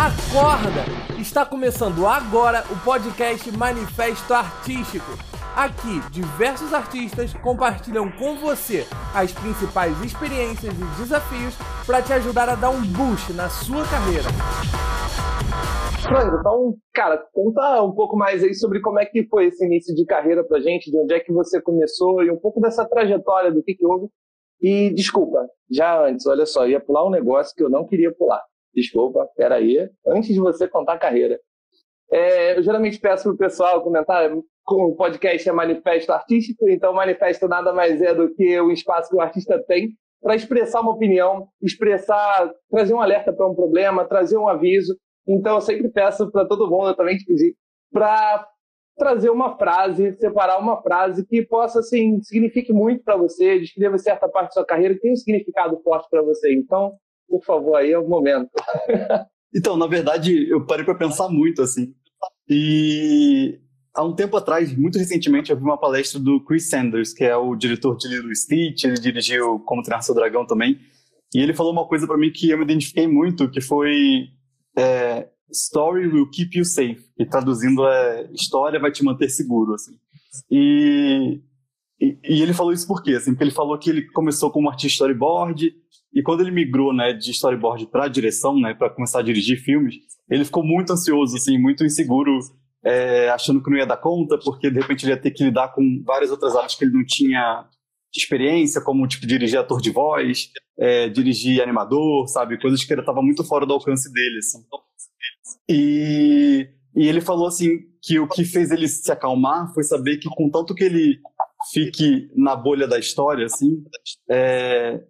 Acorda! Está começando agora o podcast Manifesto Artístico. Aqui, diversos artistas compartilham com você as principais experiências e desafios para te ajudar a dar um boost na sua carreira. Então, cara, conta um pouco mais aí sobre como é que foi esse início de carreira pra gente, de onde é que você começou e um pouco dessa trajetória do que, que houve. E desculpa, já antes, olha só, ia pular um negócio que eu não queria pular. Desculpa, peraí. Antes de você contar a carreira. É, eu geralmente peço pro pessoal comentar, o podcast é manifesto artístico, então manifesto nada mais é do que o espaço que o artista tem para expressar uma opinião, expressar, trazer um alerta para um problema, trazer um aviso. Então eu sempre peço para todo mundo, eu também te pedi, para trazer uma frase, separar uma frase que possa, assim, signifique muito para você, descreva certa parte da sua carreira que tem um significado forte para você. Então, por favor, aí é o momento. então, na verdade, eu parei para pensar muito, assim. E há um tempo atrás, muito recentemente, eu vi uma palestra do Chris Sanders, que é o diretor de Lilo Stitch, ele dirigiu Como Treinar Seu Dragão também. E ele falou uma coisa para mim que eu me identifiquei muito, que foi é, Story will keep you safe, que traduzindo é História vai te manter seguro, assim. E, e, e ele falou isso por quê? Assim, porque ele falou que ele começou como artista storyboard, e quando ele migrou, né, de storyboard para direção, né, para começar a dirigir filmes, ele ficou muito ansioso, assim, muito inseguro, é, achando que não ia dar conta, porque de repente ele ia ter que lidar com várias outras artes que ele não tinha experiência, como tipo dirigir ator de voz, é, dirigir animador, sabe, coisas que ele estava muito fora do alcance dele, assim. E, e ele falou assim que o que fez ele se acalmar foi saber que com tanto que ele fique na bolha da história, assim, é,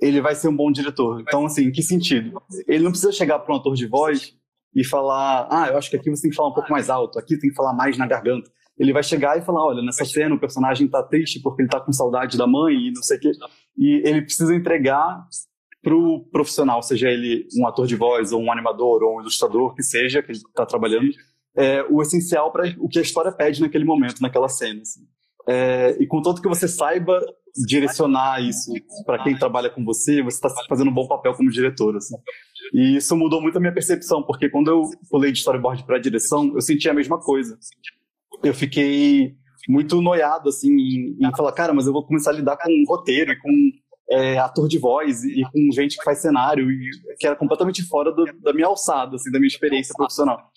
ele vai ser um bom diretor. Então, assim, em que sentido? Ele não precisa chegar para um ator de voz e falar, ah, eu acho que aqui você tem que falar um pouco mais alto, aqui tem que falar mais na garganta. Ele vai chegar e falar, olha, nessa cena o personagem está triste porque ele está com saudade da mãe e não sei o quê. E ele precisa entregar para o profissional, seja ele um ator de voz ou um animador ou um ilustrador que seja que ele está trabalhando, é, o essencial para o que a história pede naquele momento, naquela cena. Assim. É, e contanto que você saiba direcionar isso para quem trabalha com você, você está fazendo um bom papel como diretor. Assim. E isso mudou muito a minha percepção, porque quando eu pulei de storyboard para direção, eu senti a mesma coisa. Eu fiquei muito noiado assim em, em, falar, cara, mas eu vou começar a lidar com roteiro e com é, ator de voz e, com gente que faz cenário e que era completamente fora do, da minha alçada, assim, da minha experiência profissional.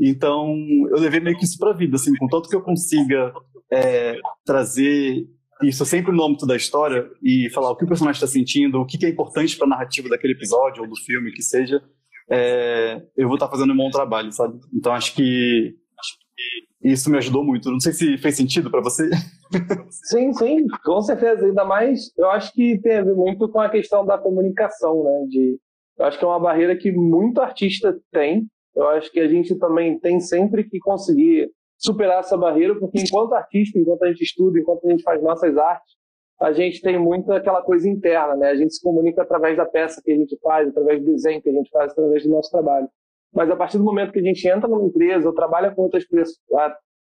Então, eu levei meio que isso para vida, assim, com tanto que eu consiga é, trazer isso sempre no âmbito da história e falar o que o personagem está sentindo, o que é importante para a narrativa daquele episódio ou do filme, que seja, é, eu vou estar tá fazendo um bom trabalho, sabe? Então acho que, acho que isso me ajudou muito. Não sei se fez sentido para você. Sim, sim, com certeza. Ainda mais, eu acho que tem a ver muito com a questão da comunicação, né? De, eu acho que é uma barreira que muito artista tem. Eu acho que a gente também tem sempre que conseguir superar essa barreira, porque enquanto artista, enquanto a gente estuda, enquanto a gente faz nossas artes, a gente tem muito aquela coisa interna, né? A gente se comunica através da peça que a gente faz, através do desenho que a gente faz, através do nosso trabalho. Mas a partir do momento que a gente entra numa empresa ou trabalha com outras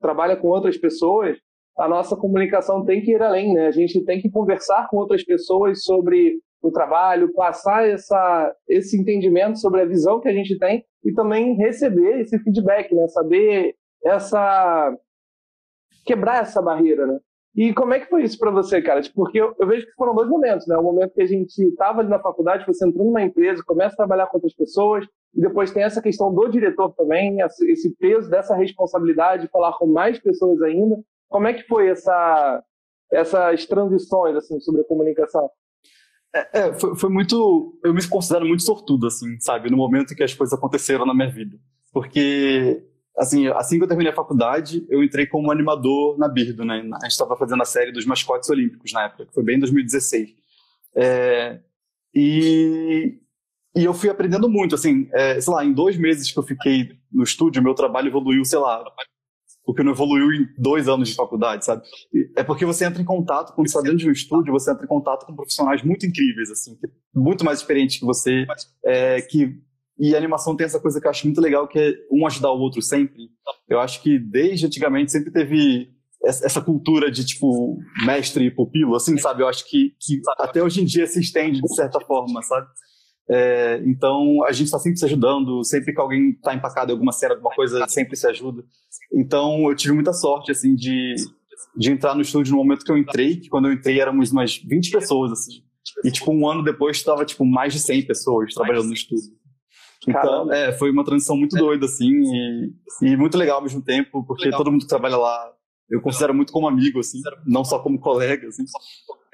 trabalha com outras pessoas, a nossa comunicação tem que ir além, né? A gente tem que conversar com outras pessoas sobre o trabalho, passar essa, esse entendimento sobre a visão que a gente tem e também receber esse feedback, né? Saber essa quebrar essa barreira, né? E como é que foi isso para você, cara? Tipo, porque eu, eu, vejo que foram dois momentos, né? O momento que a gente estava ali na faculdade, você entrou numa empresa, começa a trabalhar com outras pessoas, e depois tem essa questão do diretor também, esse peso dessa responsabilidade de falar com mais pessoas ainda. Como é que foi essa, essas transições, assim, sobre a comunicação? É, é foi, foi, muito. Eu me considero muito sortudo, assim, sabe? No momento que as coisas aconteceram na minha vida. Porque assim, assim que eu terminei a faculdade, eu entrei como animador na Birdo, né? A gente estava fazendo a série dos mascotes olímpicos na época, que foi bem em 2016. É, e, e eu fui aprendendo muito, assim, é, sei lá, em dois meses que eu fiquei no estúdio, meu trabalho evoluiu, sei lá, o que não evoluiu em dois anos de faculdade, sabe? É porque você entra em contato, quando você está dentro de um estúdio, você entra em contato com profissionais muito incríveis, assim, muito mais experientes que você, é, que e a animação tem essa coisa que eu acho muito legal, que é um ajudar o outro sempre. Eu acho que desde antigamente sempre teve essa cultura de, tipo, mestre e pupilo, assim, sabe? Eu acho que, que até hoje em dia se estende de certa forma, sabe? É, então a gente está sempre se ajudando, sempre que alguém está empacado em alguma cena, alguma coisa, sempre se ajuda. Então eu tive muita sorte assim de, de entrar no estúdio no momento que eu entrei, que quando eu entrei éramos umas 20 pessoas assim. E tipo um ano depois estava tipo mais de 100 pessoas trabalhando no estúdio. Então, é, foi uma transição muito doida, assim, e, e muito legal ao mesmo tempo, porque legal. todo mundo que trabalha lá eu considero muito como amigo, assim, não só como colega, assim.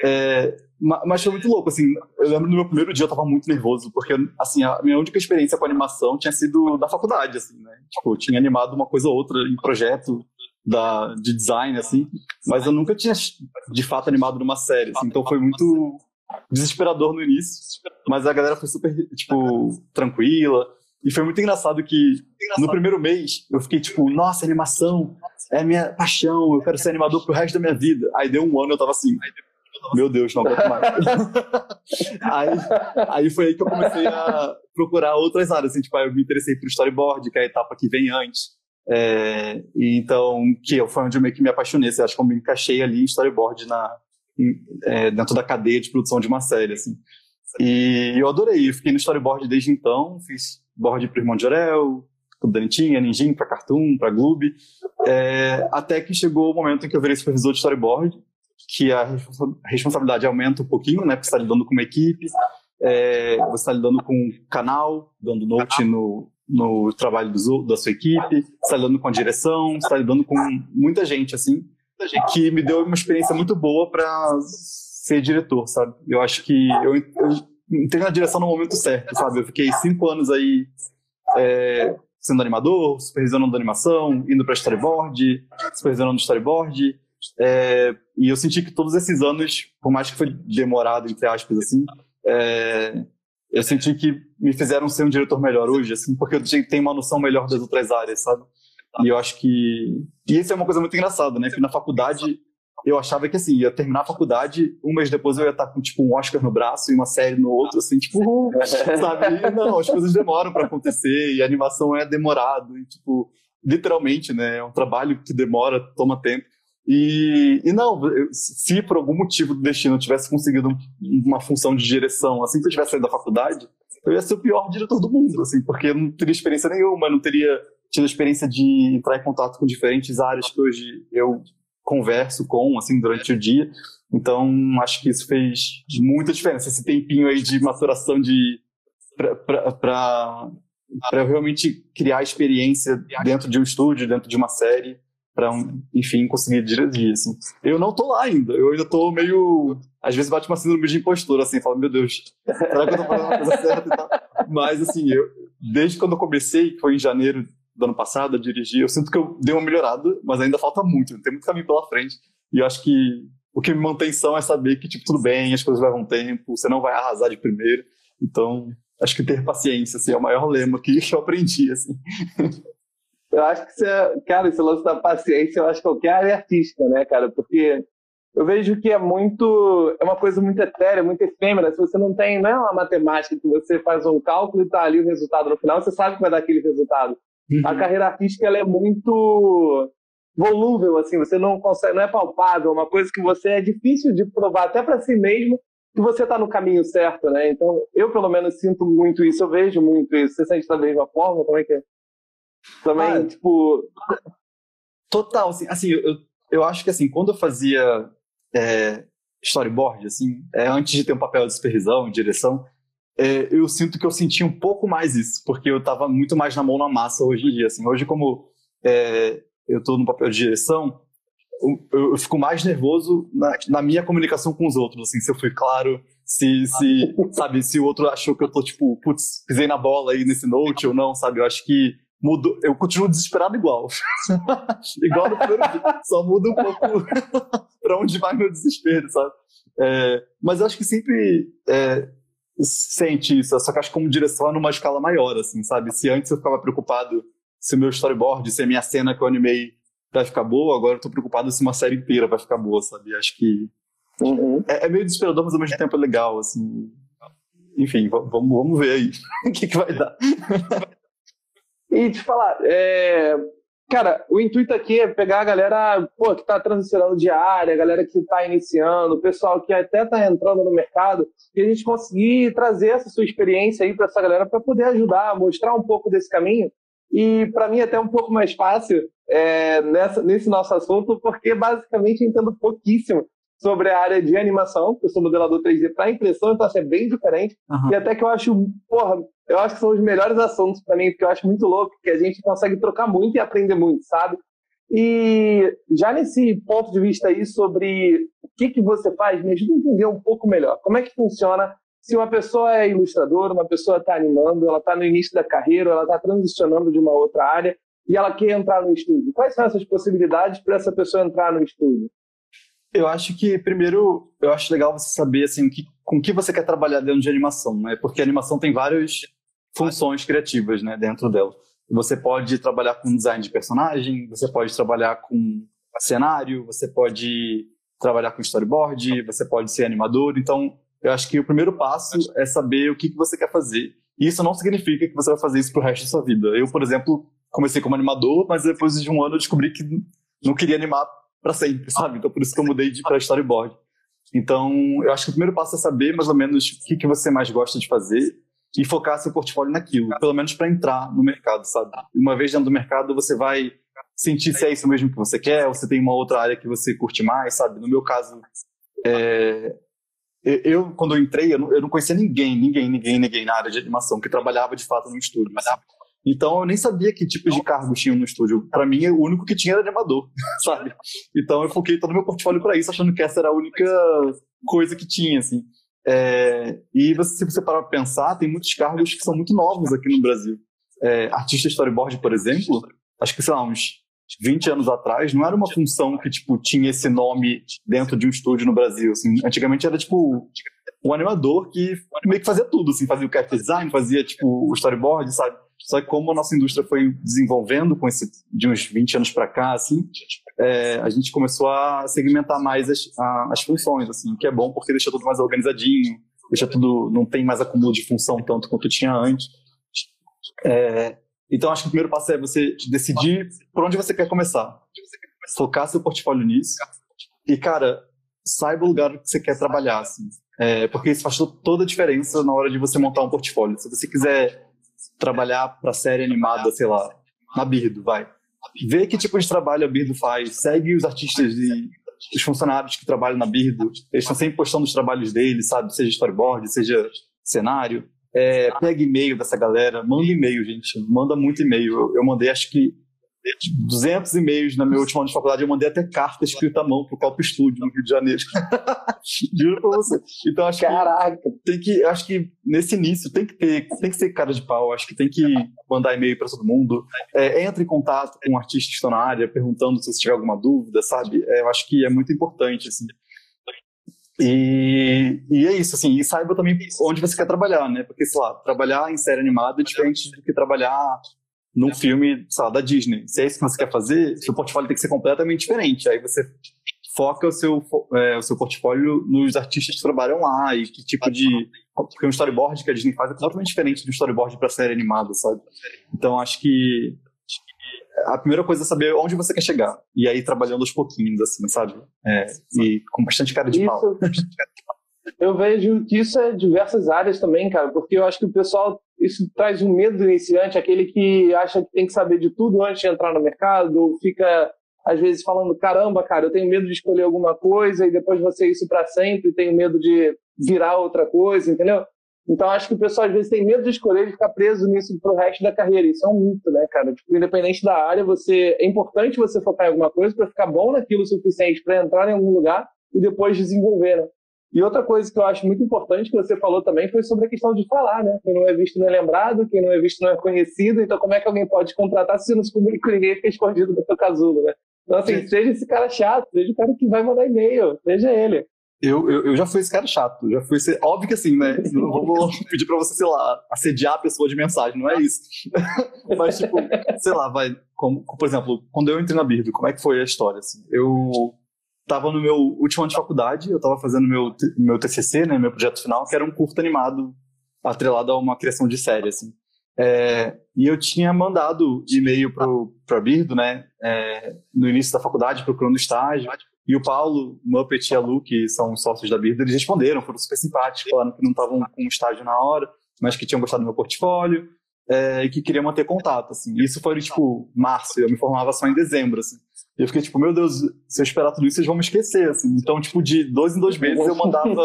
É, mas foi muito louco, assim, eu lembro no meu primeiro dia eu tava muito nervoso, porque, assim, a minha única experiência com animação tinha sido da faculdade, assim, né? Tipo, eu tinha animado uma coisa ou outra em projeto da, de design, assim, mas eu nunca tinha, de fato, animado numa série, assim, então foi muito desesperador no início, mas a galera foi super, tipo, tranquila, e foi muito engraçado que no primeiro mês eu fiquei tipo, nossa, animação é minha paixão, eu quero ser animador pro resto da minha vida. Aí deu um ano eu tava assim, meu Deus, não aguento mais. aí, aí foi aí que eu comecei a procurar outras áreas, assim, tipo, eu me interessei por storyboard, que é a etapa que vem antes. É, então, que foi onde eu meio que me apaixonei, assim, acho que eu me encaixei ali em storyboard na, é, dentro da cadeia de produção de uma série, assim. E eu adorei, eu fiquei no storyboard desde então, fiz board para Irmão de Orel, pro Danitinha, Ninjin, para Cartoon, para Gloob, é, até que chegou o momento em que eu virei supervisor de storyboard, que a responsabilidade aumenta um pouquinho, né, porque você está lidando com uma equipe, é, você está lidando com um canal, dando note no, no trabalho do, da sua equipe, você está lidando com a direção, você está lidando com muita gente, assim, que me deu uma experiência muito boa para ser diretor, sabe? Eu acho que eu, eu entrei na direção no momento certo, sabe? Eu fiquei cinco anos aí é, sendo animador, supervisionando animação, indo para storyboard, supervisionando storyboard. É, e eu senti que todos esses anos, por mais que foi demorado, entre aspas, assim, é, eu senti que me fizeram ser um diretor melhor hoje, assim, porque eu tenho uma noção melhor das outras áreas, sabe? E eu acho que. E isso é uma coisa muito engraçada, né? Que na faculdade eu achava que assim, ia terminar a faculdade, um mês depois eu ia estar com tipo um Oscar no braço e uma série no outro, assim, tipo, sabe? E, não, as coisas demoram para acontecer e a animação é demorado e tipo, literalmente, né? É um trabalho que demora, toma tempo. E, e não, se por algum motivo do destino eu tivesse conseguido uma função de direção assim que eu tivesse saído da faculdade, eu ia ser o pior diretor do mundo, assim, porque eu não teria experiência nenhuma, não teria tido a experiência de entrar em contato com diferentes áreas que hoje eu converso com, assim, durante o dia. Então, acho que isso fez muita diferença, esse tempinho aí de maturação de para eu realmente criar experiência dentro de um estúdio, dentro de uma série, para, enfim, conseguir dirigir, assim. Eu não tô lá ainda, eu ainda tô meio... Às vezes bate uma síndrome de impostor, assim, falo, meu Deus, será que eu tô fazendo a coisa certa e tal? Mas, assim, eu, desde quando eu comecei, que foi em janeiro do ano passado a dirigir, eu sinto que eu dei uma melhorada, mas ainda falta muito, tem muito caminho pela frente. E eu acho que o que me mantém são é saber que, tipo, tudo bem, as coisas levam tempo, você não vai arrasar de primeiro. Então, acho que ter paciência, assim, é o maior lema que eu aprendi, assim. Eu acho que você, cara, esse lance da paciência, eu acho que qualquer área artística, né, cara? Porque eu vejo que é muito, é uma coisa muito etérea, muito efêmera. Se você não tem, não é uma matemática que você faz um cálculo e tá ali o resultado no final, você sabe que vai dar aquele resultado. Uhum. A carreira artística ela é muito volúvel, assim, você não consegue, não é palpável, é uma coisa que você é difícil de provar até para si mesmo que você está no caminho certo, né? Então, eu pelo menos sinto muito isso, eu vejo muito isso. Você sente da mesma forma? Como é que é? Também, ah, tipo. Total, assim, assim eu, eu acho que assim, quando eu fazia é, storyboard, assim, é, antes de ter um papel de supervisão, direção, é, eu sinto que eu senti um pouco mais isso, porque eu estava muito mais na mão na massa hoje em dia. Assim. Hoje, como é, eu estou no papel de direção, eu, eu fico mais nervoso na, na, minha comunicação com os outros, assim, se eu fui claro, se, se sabe, se o outro achou que eu tô, tipo, putz, pisei na bola aí nesse note ou não, sabe? Eu acho que mudou, eu continuo desesperado igual. igual no primeiro dia, só muda um pouco para onde vai meu desespero, sabe? É, mas eu acho que sempre é, sente isso, só que acho que como direção é numa escala maior, assim, sabe? Se antes eu ficava preocupado se o meu storyboard, se a minha cena que eu animei vai ficar boa, agora eu tô preocupado se uma série inteira vai ficar boa, sabe? Acho que uhum. é, é, meio desesperador, mas ao mesmo tempo é legal, assim. Enfim, vamos, vamos ver aí o que, que vai dar. e te falar, é, Cara, o intuito aqui é pegar a galera pô, que está transicionando de área, a galera que está iniciando, o pessoal que até está entrando no mercado, e a gente conseguir trazer essa sua experiência aí para essa galera para poder ajudar, mostrar um pouco desse caminho. E para mim é até um pouco mais fácil é, nessa, nesse nosso assunto, porque basicamente eu entendo pouquíssimo sobre a área de animação, porque eu sou modelador 3D para impressão, então assim, é bem diferente. Uhum. E até que eu acho, porra, eu acho que são os melhores assuntos para mim, porque eu acho muito louco, que a gente consegue trocar muito e aprender muito, sabe? E já nesse ponto de vista aí sobre o que, que você faz, me ajuda a entender um pouco melhor. Como é que funciona se uma pessoa é ilustradora, uma pessoa está animando, ela está no início da carreira, ela está transicionando de uma outra área e ela quer entrar no estúdio. Quais são essas possibilidades para essa pessoa entrar no estúdio? Eu acho que, primeiro, eu acho legal você saber assim, que, com que você quer trabalhar dentro de animação, né? Porque a animação tem várias funções criativas né, dentro dela. Você pode trabalhar com design de personagem, você pode trabalhar com cenário, você pode trabalhar com storyboard, você pode ser animador. Então, eu acho que o primeiro passo é saber o que, que você quer fazer. E isso não significa que você vai fazer isso pro resto da sua vida. Eu, por exemplo, comecei como animador, mas depois de um ano eu descobri que não queria animar para sempre, sabe? Então por isso que eu mudei para storyboard. Então, eu acho que o primeiro passo é saber mais ou menos o que, que você mais gosta de fazer e focar seu portfólio naquilo, pelo menos para entrar no mercado, sabe? Uma vez dentro do mercado, você vai sentir se é isso mesmo que você quer, ou se tem uma outra área que você curte mais, sabe? No meu caso, é... eu, quando eu entrei, eu não, eu não conhecia ninguém, ninguém, ninguém, ninguém na área de animação que trabalhava de fato no estúdio. Sabe? Então eu nem sabia que tipos de cargos tinham no estúdio. Para mim, o único que tinha era animador, sabe? Então eu foquei todo o meu portfólio para isso, achando que essa era a única coisa que tinha, assim. É, e você, se você parar para pensar, tem muitos cargos que são muito novos aqui no Brasil. É, artista storyboard, por exemplo, acho que, sei lá, uns 20 anos atrás, não era uma função que, tipo, tinha esse nome dentro de um estúdio no Brasil, assim. Antigamente era, tipo, um animador que meio que fazia tudo, assim. Fazia o character design, fazia, tipo, o storyboard, sabe? Só que como a nossa indústria foi desenvolvendo com esse de uns 20 anos para cá, assim, é, a gente começou a segmentar mais as, a, as funções, assim, que é bom porque deixa tudo mais organizadinho, deixa tudo não tem mais acúmulo de função tanto quanto tinha antes. É, então acho que o primeiro passo é você decidir por onde você quer começar, focar seu portfólio nisso e cara saiba o lugar que você quer trabalhar, assim, é, porque isso faz toda a diferença na hora de você montar um portfólio. Se você quiser trabalhar para série animada, sei lá, na Birdo, vai. Vê que tipo de trabalho a Birdo faz, segue os artistas e os funcionários que trabalham na Birdo, eles estão sempre postando os trabalhos deles, sabe? Seja storyboard, seja cenário. É, pega e-mail dessa galera, manda e-mail, gente, manda muito e-mail. Eu, eu mandei, acho que 200 e-mails na minha última ano de faculdade, eu mandei até carta escrita à mão pro Copo Estúdio, no Rio de Janeiro. Juro pra você. Então acho Caraca. que tem que, acho que nesse início tem que ter, tem que ser cara de pau, acho que tem que mandar e-mail para todo mundo. É, entre em contato com um artista que está na área, perguntando se você tiver alguma dúvida, sabe? É, eu acho que é muito importante, assim. E, e é isso, assim, e saiba também onde você quer trabalhar, né? Porque, sei lá, trabalhar em série animada é diferente do que trabalhar num filme, sei lá, da Disney. Se é isso que você quer fazer, seu portfólio tem que ser completamente diferente. Aí você foca o seu, é, o seu portfólio nos artistas que trabalham lá e que tipo de. Porque um storyboard que a Disney faz é completamente diferente do storyboard para série animada, sabe? Então acho que a primeira coisa é saber onde você quer chegar. E aí trabalhando aos pouquinhos, assim, sabe? É, e com bastante cara de isso, pau. Eu vejo que isso é diversas áreas também, cara, porque eu acho que o pessoal isso traz um medo do iniciante, aquele que acha que tem que saber de tudo antes de entrar no mercado, ou fica às vezes falando, caramba, cara, eu tenho medo de escolher alguma coisa e depois você isso para sempre, tenho medo de virar outra coisa, entendeu? Então acho que o pessoal às vezes tem medo de escolher e ficar preso nisso pro resto da carreira. Isso é um mito, né, cara? Tipo, independente da área, você é importante você focar em alguma coisa para ficar bom naquilo o suficiente para entrar em algum lugar e depois desenvolver, né? E outra coisa que eu acho muito importante que você falou também foi sobre a questão de falar, né? Quem não é visto não é lembrado, quem não é visto não é conhecido. Então, como é que alguém pode contratar se não se comunica com ninguém fica escondido no seu casulo, né? Então, assim, Sim. seja esse cara chato, seja o cara que vai mandar e-mail, seja ele. Eu, eu, eu, já fui esse cara chato, já fui esse, óbvio que assim, né? Não vou pedir pra você, sei lá, assediar a pessoa de mensagem, não é isso. Mas, tipo, sei lá, vai, como, por exemplo, quando eu entrei na Birdo, como é que foi a história, assim? Eu tava no meu último ano de faculdade, eu tava fazendo meu, meu TCC, né, meu projeto final, que era um curto animado atrelado a uma criação de série, assim. É, e eu tinha mandado e-mail para a Birdo, né, é, no início da faculdade, procurando estágio. E o Paulo, Muppet e a Lu, que são sócios da Birdo, eles responderam, foram super simpáticos, falaram que não estavam com estágio na hora, mas que tinham gostado do meu portfólio é, e que queriam manter contato, assim. Isso foi, tipo, março, eu me formava só em dezembro, assim. E eu fiquei tipo, meu Deus, se eu esperar tudo isso, vocês vão me esquecer, assim. Então, tipo, de dois em dois meses eu mandava,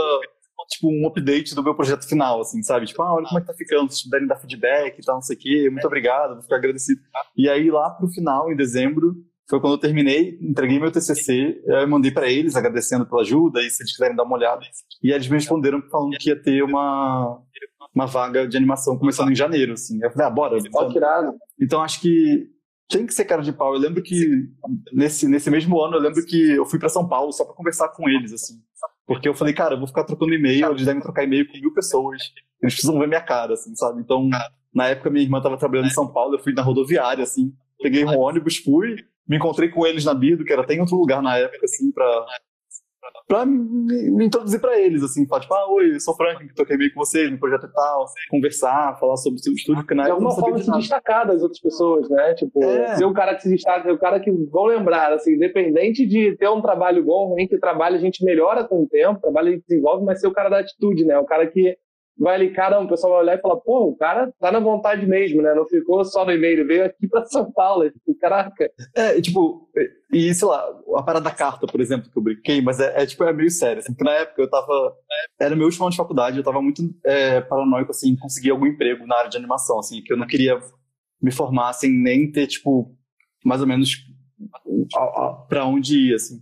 tipo, um update do meu projeto final, assim, sabe? Tipo, ah, olha como é que tá ficando, se puderem dar feedback e tal, não sei o quê, muito obrigado, vou ficar agradecido. E aí, lá pro final, em dezembro, foi quando eu terminei, entreguei meu TCC, eu mandei para eles agradecendo pela ajuda e se eles quiserem dar uma olhada. E eles me responderam falando que ia ter uma uma vaga de animação começando em janeiro, assim. Eu falei, ah, bora. Então, então acho que tem que ser cara de pau. Eu lembro que nesse, nesse mesmo ano, eu lembro que eu fui para São Paulo só para conversar com eles, assim. Porque eu falei, cara, eu vou ficar trocando e-mail, eles devem trocar e-mail com mil pessoas. Eles precisam ver minha cara, assim, sabe? Então, na época, minha irmã estava trabalhando em São Paulo, eu fui na rodoviária, assim. Peguei um ônibus, fui, me encontrei com eles na Bido, que era até em outro lugar na época, assim, pra, pra me, introduzir pra eles, assim, falar, tipo, ah, oi, eu sou o Frank, que toquei meio com vocês no projeto e tal, conversar, falar sobre o seu estúdio, porque na De alguma forma de se destacar das outras pessoas, né? Tipo, é. ser o cara que se destaca, ser o cara que vão lembrar, assim, independente de ter um trabalho bom, ruim, que trabalho a gente melhora com o tempo, trabalho a gente desenvolve, mas ser o cara da atitude, né? O cara que vai ali, caramba, o pessoal vai olhar e falar, pô, o cara tá na vontade mesmo, né? Não ficou só no e-mail, veio aqui pra São Paulo, tipo, caraca. É, tipo, e sei lá, a parada da carta, por exemplo, que eu brinquei, mas é, é tipo, é meio sério, assim, porque na época eu tava, era meu último ano de faculdade, eu tava muito é, paranoico, assim, em conseguir algum emprego na área de animação, assim, que eu não queria me formar sem nem ter, tipo, mais ou menos para onde ir, assim.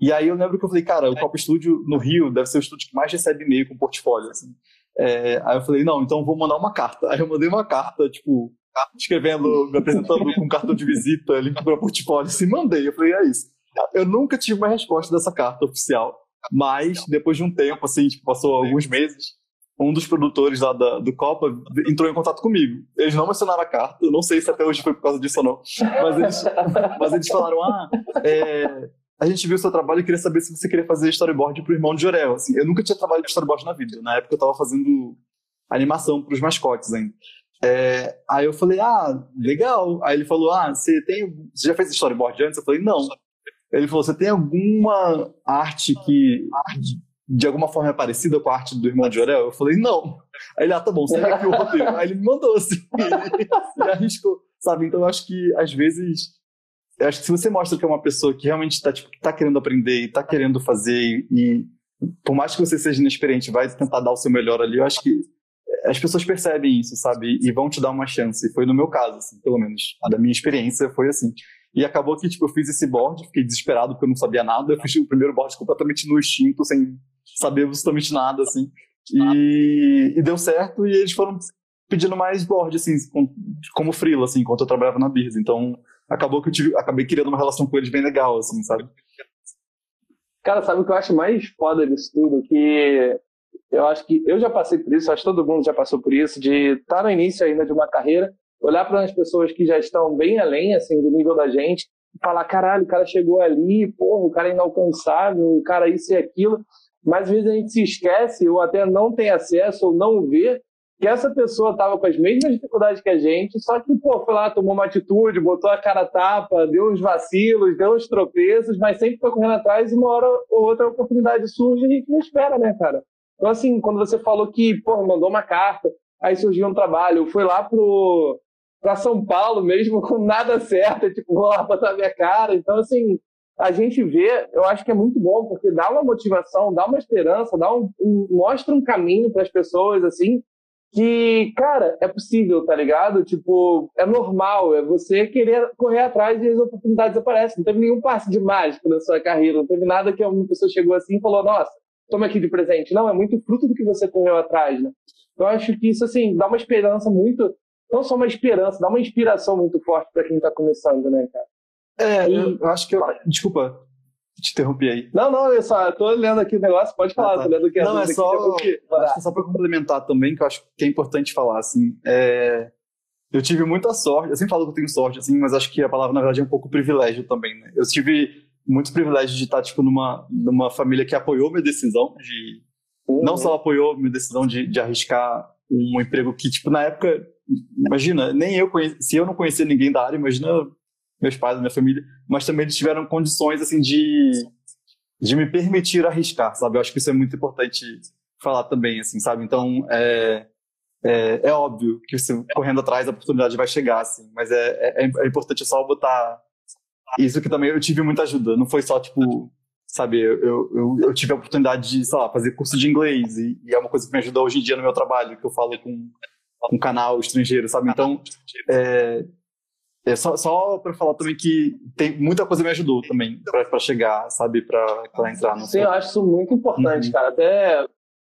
E aí eu lembro que eu falei, cara, o Copa Studio no Rio deve ser o estúdio que mais recebe e-mail com portfólio, assim. É, aí eu falei, não, então vou mandar uma carta. Aí eu mandei uma carta, tipo, escrevendo, me apresentando com um cartão de visita, link para portfólio, assim, mandei. Eu falei, é isso. Eu nunca tive uma resposta dessa carta oficial, mas depois de um tempo, assim, tipo, passou alguns meses, um dos produtores lá da, do Copa entrou em contato comigo. Eles não mencionaram a carta, eu não sei se até hoje foi por causa disso ou não, mas eles, mas eles falaram, ah, é, a gente viu o seu trabalho e queria saber se você queria fazer storyboard pro irmão de Jorel. Assim, eu nunca tinha trabalhado de storyboard na vida. Na época eu tava fazendo animação pros mascotes ainda. É, aí eu falei, ah, legal. Aí ele falou, ah, você tem. Você já fez storyboard antes? Eu falei, não. Ele falou, você tem alguma arte que de alguma forma é parecida com a arte do irmão de Jorel? Eu falei, não. Aí ele, ah, tá bom, segue aqui o roteiro. Aí ele me mandou assim. e arriscou, sabe? Então eu acho que às vezes eu acho que se você mostra que é uma pessoa que realmente está tipo, tá querendo aprender e está querendo fazer e, por mais que você seja inexperiente, vai tentar dar o seu melhor ali, eu acho que as pessoas percebem isso, sabe? E vão te dar uma chance. Foi no meu caso, assim, pelo menos. Da minha experiência foi assim. E acabou que, tipo, eu fiz esse board, fiquei desesperado porque eu não sabia nada. Eu fiz o primeiro board completamente no instinto, sem saber absolutamente nada, assim. E, e deu certo e eles foram pedindo mais board, assim, como freela, assim, enquanto eu trabalhava na Birz. Então, acabou que eu tive, acabei criando uma relação com eles bem legal, assim, sabe? Cara, sabe o que eu acho mais foda disso tudo? Que eu acho que eu já passei por isso, acho que todo mundo já passou por isso, de estar tá no início ainda de uma carreira, olhar para as pessoas que já estão bem além, assim, do nível da gente, e falar, caralho, o cara chegou ali, porra, o cara é inalcançável, o cara isso e aquilo, mas às vezes a gente se esquece, ou até não tem acesso, ou não vê, que essa pessoa estava com as mesmas dificuldades que a gente, só que, pô, foi lá, tomou uma atitude, botou a cara tapa, deu uns vacilos, deu uns tropeços, mas sempre foi correndo atrás e uma hora ou outra oportunidade surge e a gente não espera, né, cara? Então, assim, quando você falou que, pô, mandou uma carta, aí surgiu um trabalho, foi lá pro para São Paulo mesmo com nada certo, tipo, vou lá botar minha cara. Então, assim, a gente vê, eu acho que é muito bom, porque dá uma motivação, dá uma esperança, dá um, um mostra um caminho para as pessoas, assim, que, cara, é possível, tá ligado? Tipo, é normal, é você querer correr atrás e as oportunidades aparecem. Não teve nenhum passe de mágico na sua carreira, não teve nada que uma pessoa chegou assim e falou, nossa, toma aqui de presente. Não, é muito fruto do que você correu atrás, né? Eu acho que isso, assim, dá uma esperança muito, não só uma esperança, dá uma inspiração muito forte para quem tá começando, né, cara? É, e... eu acho que eu... Desculpa, te interrompi aí. Não, não, eu só tô lendo aqui o negócio, pode falar, ah, tá. tô lendo que Não, é só, é só para complementar também, que eu acho que é importante falar, assim, é... eu tive muita sorte, eu sempre falo que eu tenho sorte, assim, mas acho que a palavra, na verdade, é um pouco privilégio também, né? Eu tive muitos privilégios de estar, tipo, numa, numa família que apoiou minha decisão de... Uhum. Não só apoiou minha decisão de, de arriscar um emprego que, tipo, na época, imagina, nem eu conheci, se eu não conhecia ninguém da área, imagina meus pais, minha família, mas também eles tiveram condições, assim, de, de me permitir arriscar, sabe? Eu acho que isso é muito importante falar também, assim, sabe? Então, é, é, é óbvio que você correndo atrás a oportunidade vai chegar, assim, mas é, é, é importante só botar isso que também eu tive muita ajuda, não foi só, tipo, sabe, eu, eu, eu tive a oportunidade de, sei lá, fazer curso de inglês e, e, é uma coisa que me ajuda hoje em dia no meu trabalho, que eu falo com um canal estrangeiro, sabe? Então, é, é só, só para falar também que tem muita coisa me ajudou também para chegar, sabe, para entrar no. Sim, eu acho isso muito importante, uhum. cara. Até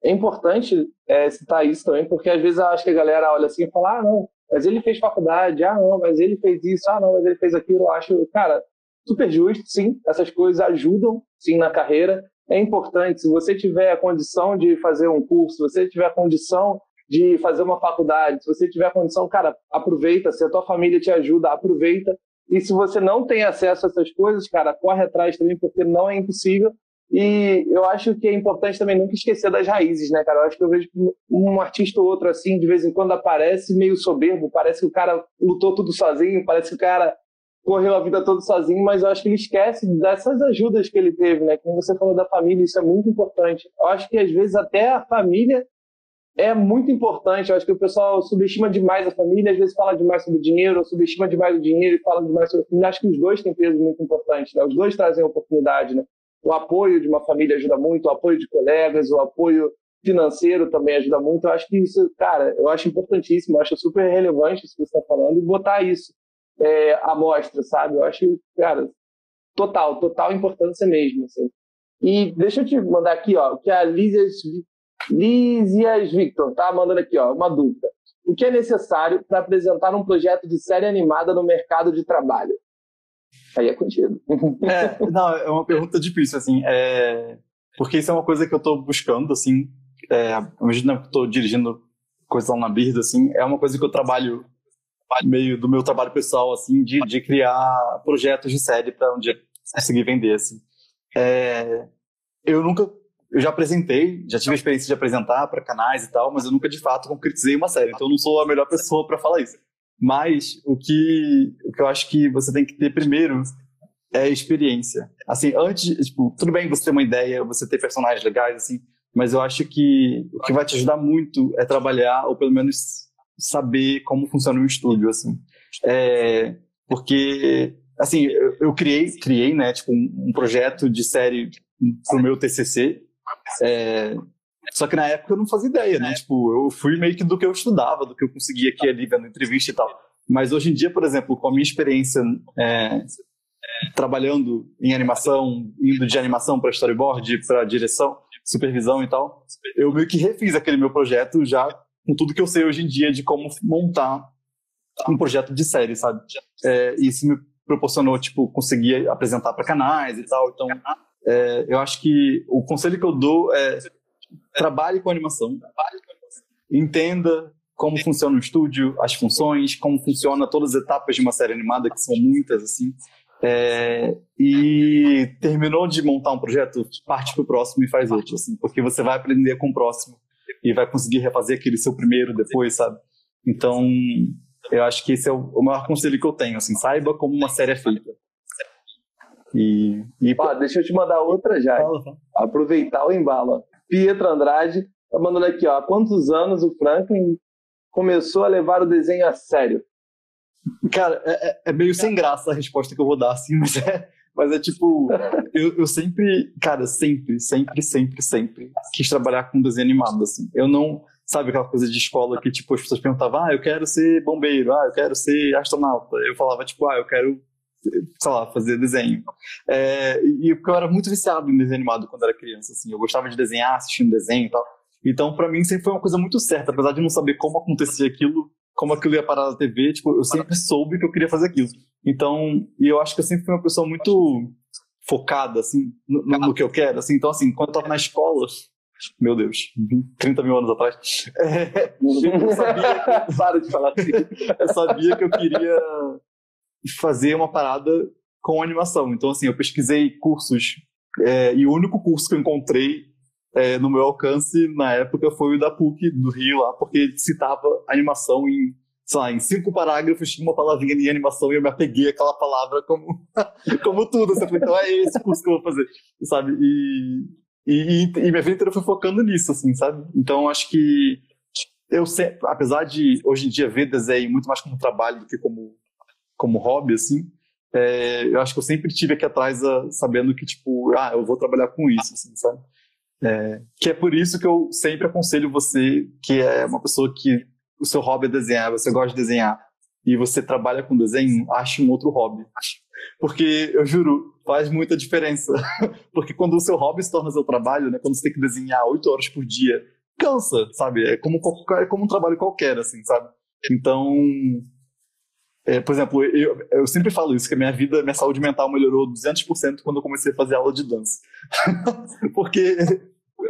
é importante é, citar isso também, porque às vezes eu acho que a galera olha assim e fala: ah, não, mas ele fez faculdade, ah, não, mas ele fez isso, ah, não, mas ele fez aquilo. Eu acho, cara, super justo, sim. Essas coisas ajudam, sim, na carreira. É importante, se você tiver a condição de fazer um curso, se você tiver a condição de fazer uma faculdade, se você tiver condição, cara, aproveita. Se a tua família te ajuda, aproveita. E se você não tem acesso a essas coisas, cara, corre atrás também, porque não é impossível. E eu acho que é importante também nunca esquecer das raízes, né, cara? Eu acho que eu vejo um artista ou outro assim, de vez em quando aparece meio soberbo, parece que o cara lutou tudo sozinho, parece que o cara correu a vida toda sozinho, mas eu acho que ele esquece dessas ajudas que ele teve, né? Como você falou da família, isso é muito importante. Eu acho que às vezes até a família é muito importante. Eu acho que o pessoal subestima demais a família, às vezes fala demais sobre o dinheiro, ou subestima demais o dinheiro e fala demais sobre a família. Acho que os dois têm peso muito importante, né? Os dois trazem oportunidade, né? O apoio de uma família ajuda muito, o apoio de colegas, o apoio financeiro também ajuda muito. Eu acho que isso, cara, eu acho importantíssimo, eu acho super relevante isso que você está falando e botar isso é, à mostra, sabe? Eu acho, cara, total, total importância mesmo, assim. E deixa eu te mandar aqui, ó, que a Lízias, Lízias Victor tá mandando aqui, ó, uma dúvida. O que é necessário para apresentar um projeto de série animada no mercado de trabalho? Aí é contigo. É, não, é uma pergunta difícil, assim, é, porque isso é uma coisa que eu estou buscando, assim, é, imagina que eu estou dirigindo coisa lá na Bird, assim, é uma coisa que eu trabalho meio do meu trabalho pessoal, assim, de, de criar projetos de série para um dia conseguir vender, assim. É, eu nunca, eu já apresentei, já tive a experiência de apresentar para canais e tal, mas eu nunca de fato concretizei uma série, então eu não sou a melhor pessoa para falar isso. Mas o que, o que eu acho que você tem que ter primeiro é experiência. Assim, antes, tipo, tudo bem você ter uma ideia, você ter personagens legais, assim, mas eu acho que o que vai te ajudar muito é trabalhar, ou pelo menos saber como funciona um estúdio, assim. É, porque, assim, eu, criei, criei, né, tipo, um, um projeto de série pro meu TCC, é, só que na época eu não fazia ideia, né? Tipo, eu fui meio que do que eu estudava, do que eu conseguia aqui ali vendo entrevista e tal. Mas hoje em dia, por exemplo, com a minha experiência é, trabalhando em animação, indo de animação para storyboard, para direção, supervisão e tal, eu meio que refiz aquele meu projeto já com tudo que eu sei hoje em dia de como montar um projeto de série, sabe? É, isso me proporcionou, tipo, conseguir apresentar para canais e tal. Então, é, eu acho que o conselho que eu dou é trabalhe com animação, entenda como funciona o estúdio, as funções, como funciona todas as etapas de uma série animada, que são muitas, assim. É, e terminou de montar um projeto, parte para o próximo e faz outro, assim, porque você vai aprender com o próximo e vai conseguir refazer aquele seu primeiro depois, sabe? Então, eu acho que esse é o, maior conselho que eu tenho, assim, saiba como uma série é feita. E, e... Ah, deixa eu te mandar outra já. Fala, fala. Aproveitar o embalo. Pietro Andrade tá mandando aqui, ó. Há quantos anos o Franklin começou a levar o desenho a sério? Cara, é, é, é meio sem graça a resposta que eu vou dar, assim, mas é, mas é tipo, eu, eu sempre, cara, sempre, sempre, sempre, sempre quis trabalhar com desenho animado, assim. Eu não, sabe aquela coisa de escola que, tipo, as pessoas perguntavam, ah, eu quero ser bombeiro, ah, eu quero ser astronauta. Eu falava, tipo, ah, eu quero sei lá, fazer desenho. É, e porque eu era muito viciado em desenho animado quando era criança, assim, eu gostava de desenhar, assistindo desenho e tal. Então, para mim, sempre foi uma coisa muito certa, apesar de não saber como acontecia aquilo, como aquilo ia parar na TV, tipo, eu sempre soube que eu queria fazer aquilo. Então, e eu acho que eu sempre fui uma pessoa muito focada, assim, no, no que eu quero, assim. Então, assim, quando eu tava na escola, meu Deus, 30 mil anos atrás, é, eu sabia que, para de falar assim, eu sabia que eu queria fazer uma parada com animação. Então, assim, eu pesquisei cursos é, e o único curso que eu encontrei é, no meu alcance na época foi o da PUC do Rio lá, porque citava animação em, sei lá, em cinco parágrafos tinha uma palavrinha em animação e eu me apeguei àquela palavra como, como tudo. Assim, então é esse curso que eu vou fazer, sabe? E, e, e, minha vida inteira foi focando nisso, assim, sabe? Então acho que eu sempre, apesar de hoje em dia ver desenho muito mais como trabalho do que como, como hobby, assim, é, eu acho que eu sempre tive aqui atrás a, sabendo que, tipo, ah, eu vou trabalhar com isso, assim, sabe? É, que é por isso que eu sempre aconselho você, que é uma pessoa que o seu hobby é desenhar, você gosta de desenhar, e você trabalha com desenho, ache um outro hobby. Porque, eu juro, faz muita diferença. Porque quando o seu hobby se torna seu trabalho, né, quando você tem que desenhar oito horas por dia, cansa, sabe? É como, é como um trabalho qualquer, assim, sabe? Então, é, por exemplo, eu, eu sempre falo isso, que a minha vida, minha saúde mental melhorou 200% quando eu comecei a fazer aula de dança. Porque,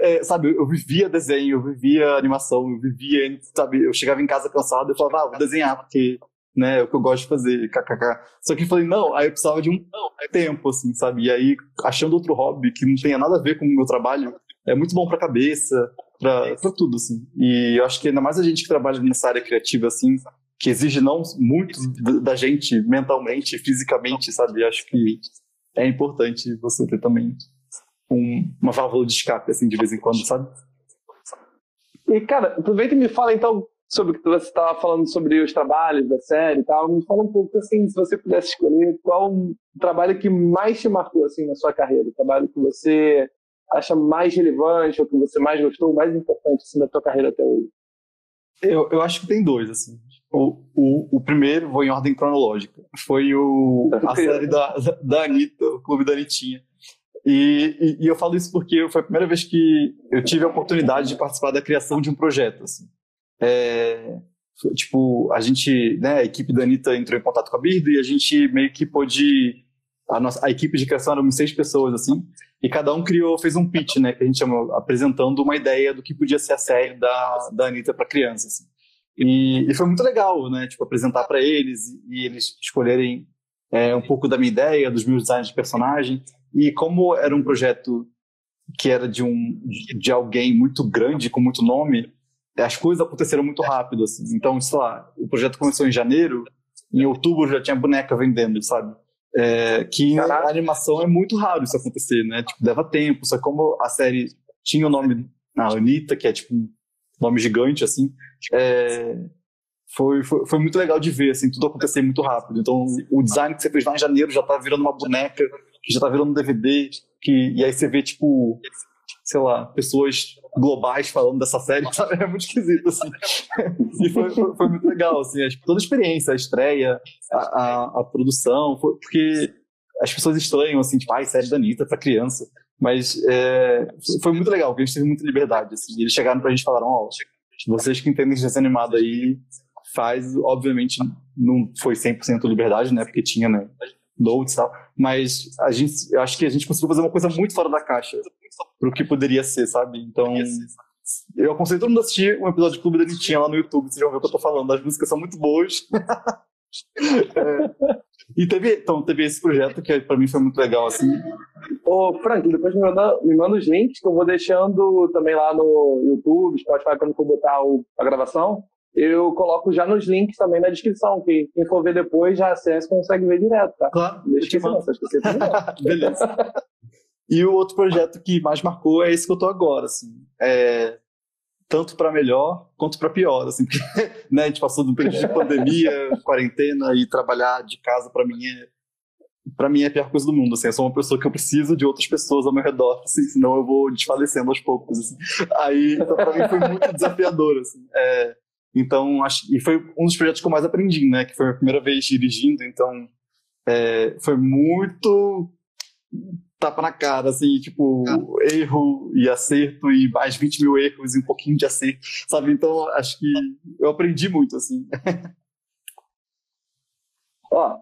é, sabe, eu vivia desenho, eu vivia animação, eu vivia, sabe, eu chegava em casa cansado e falava, ah, vou desenhar, porque, né, é o que eu gosto de fazer, kkk. Só que eu falei, não, aí eu precisava de um tempo, assim, sabe, e aí, achando outro hobby que não tenha nada a ver com o meu trabalho, é muito bom pra cabeça, pra, pra tudo, assim. E eu acho que ainda mais a gente que trabalha nessa área criativa, assim, que exige não muito da gente mentalmente, fisicamente, sabe? Acho que é importante você ter também um, uma válvula de escape, assim, de vez em quando, sabe? E, cara, aproveita e me fala, então, sobre o que você estava falando sobre os trabalhos da série e tal. Me fala um pouco, assim, se você pudesse escolher, qual o trabalho que mais te marcou, assim, na sua carreira? O trabalho que você acha mais relevante, ou que você mais gostou, mais importante, assim, da sua carreira até hoje? Eu, eu acho que tem dois, assim. O, o, o primeiro, vou em ordem cronológica, foi o, a série da, da Anitta, o Clube da Anitinha. E, e, e, eu falo isso porque foi a primeira vez que eu tive a oportunidade de participar da criação de um projeto. Assim. É, tipo, a gente, né, a equipe da Anitta entrou em contato com a Birdo e a gente meio que pôde. A, nossa, a equipe de criação eram seis pessoas, assim, e cada um criou, fez um pitch, né, que a gente chama, apresentando uma ideia do que podia ser a série da, da Anitta para crianças. Assim. E, e, foi muito legal, né? Tipo, apresentar para eles e, e, eles escolherem é, um pouco da minha ideia, dos meus designs de personagem. E como era um projeto que era de um de alguém muito grande, com muito nome, as coisas aconteceram muito rápido, assim. Então, sei lá, o projeto começou em janeiro, em outubro já tinha boneca vendendo, sabe? É, que Caraca. a animação é muito raro isso acontecer, né? Tipo, leva tempo. Só como a série tinha o nome na Anitta, que é tipo nome gigante, assim, é, foi, foi, foi, muito legal de ver, assim, tudo acontecer muito rápido. Então, o design que você fez lá em janeiro já tá virando uma boneca, que já tá virando um DVD, que, e aí você vê, tipo, sei lá, pessoas globais falando dessa série, sabe? É muito esquisito, assim. e foi, foi, foi, muito legal, assim, toda a experiência, a estreia, a, a, a, produção, porque as pessoas estranham, assim, tipo, ai, série da Anitta pra criança. Mas é, foi muito legal, porque a gente teve muita liberdade, assim. Eles chegaram pra gente e falaram, ó, oh, vocês que entendem de desenho animado aí, faz, obviamente, não foi 100% liberdade, né? Porque tinha, né? Notes e tal. Mas a gente, eu acho que a gente conseguiu fazer uma coisa muito fora da caixa pro que poderia ser, sabe? Então, eu aconselho todo mundo a assistir um episódio de Clube da Nitinha lá no YouTube, vocês vão ver o que eu tô falando. As músicas são muito boas. é. E teve, então, teve esse projeto que para mim foi muito legal, assim. Ô, Frank, depois me manda, me manda os links que eu vou deixando também lá no YouTube, Spotify, quando for botar o, a gravação. Eu coloco já nos links também na descrição, que quem for ver depois já acessa e consegue ver direto, tá? Claro. Deixa eu te Beleza. E o outro projeto que mais marcou é esse que eu tô agora, assim. É, tanto para melhor quanto para pior, assim, porque né, a gente passou de um período de pandemia, quarentena e trabalhar de casa para mim é para mim é a pior coisa do mundo, assim, eu sou uma pessoa que eu preciso de outras pessoas ao meu redor, assim, senão eu vou desfalecendo aos poucos, assim. Aí, então para mim foi muito desafiador, assim. É, então, acho, e foi um dos projetos que eu mais aprendi, né, que foi a primeira vez dirigindo, então é, foi muito tapa na cara, assim, tipo, ah. erro e acerto e mais 20 mil erros e um pouquinho de acerto, sabe? Então, acho que eu aprendi muito, assim. Ó,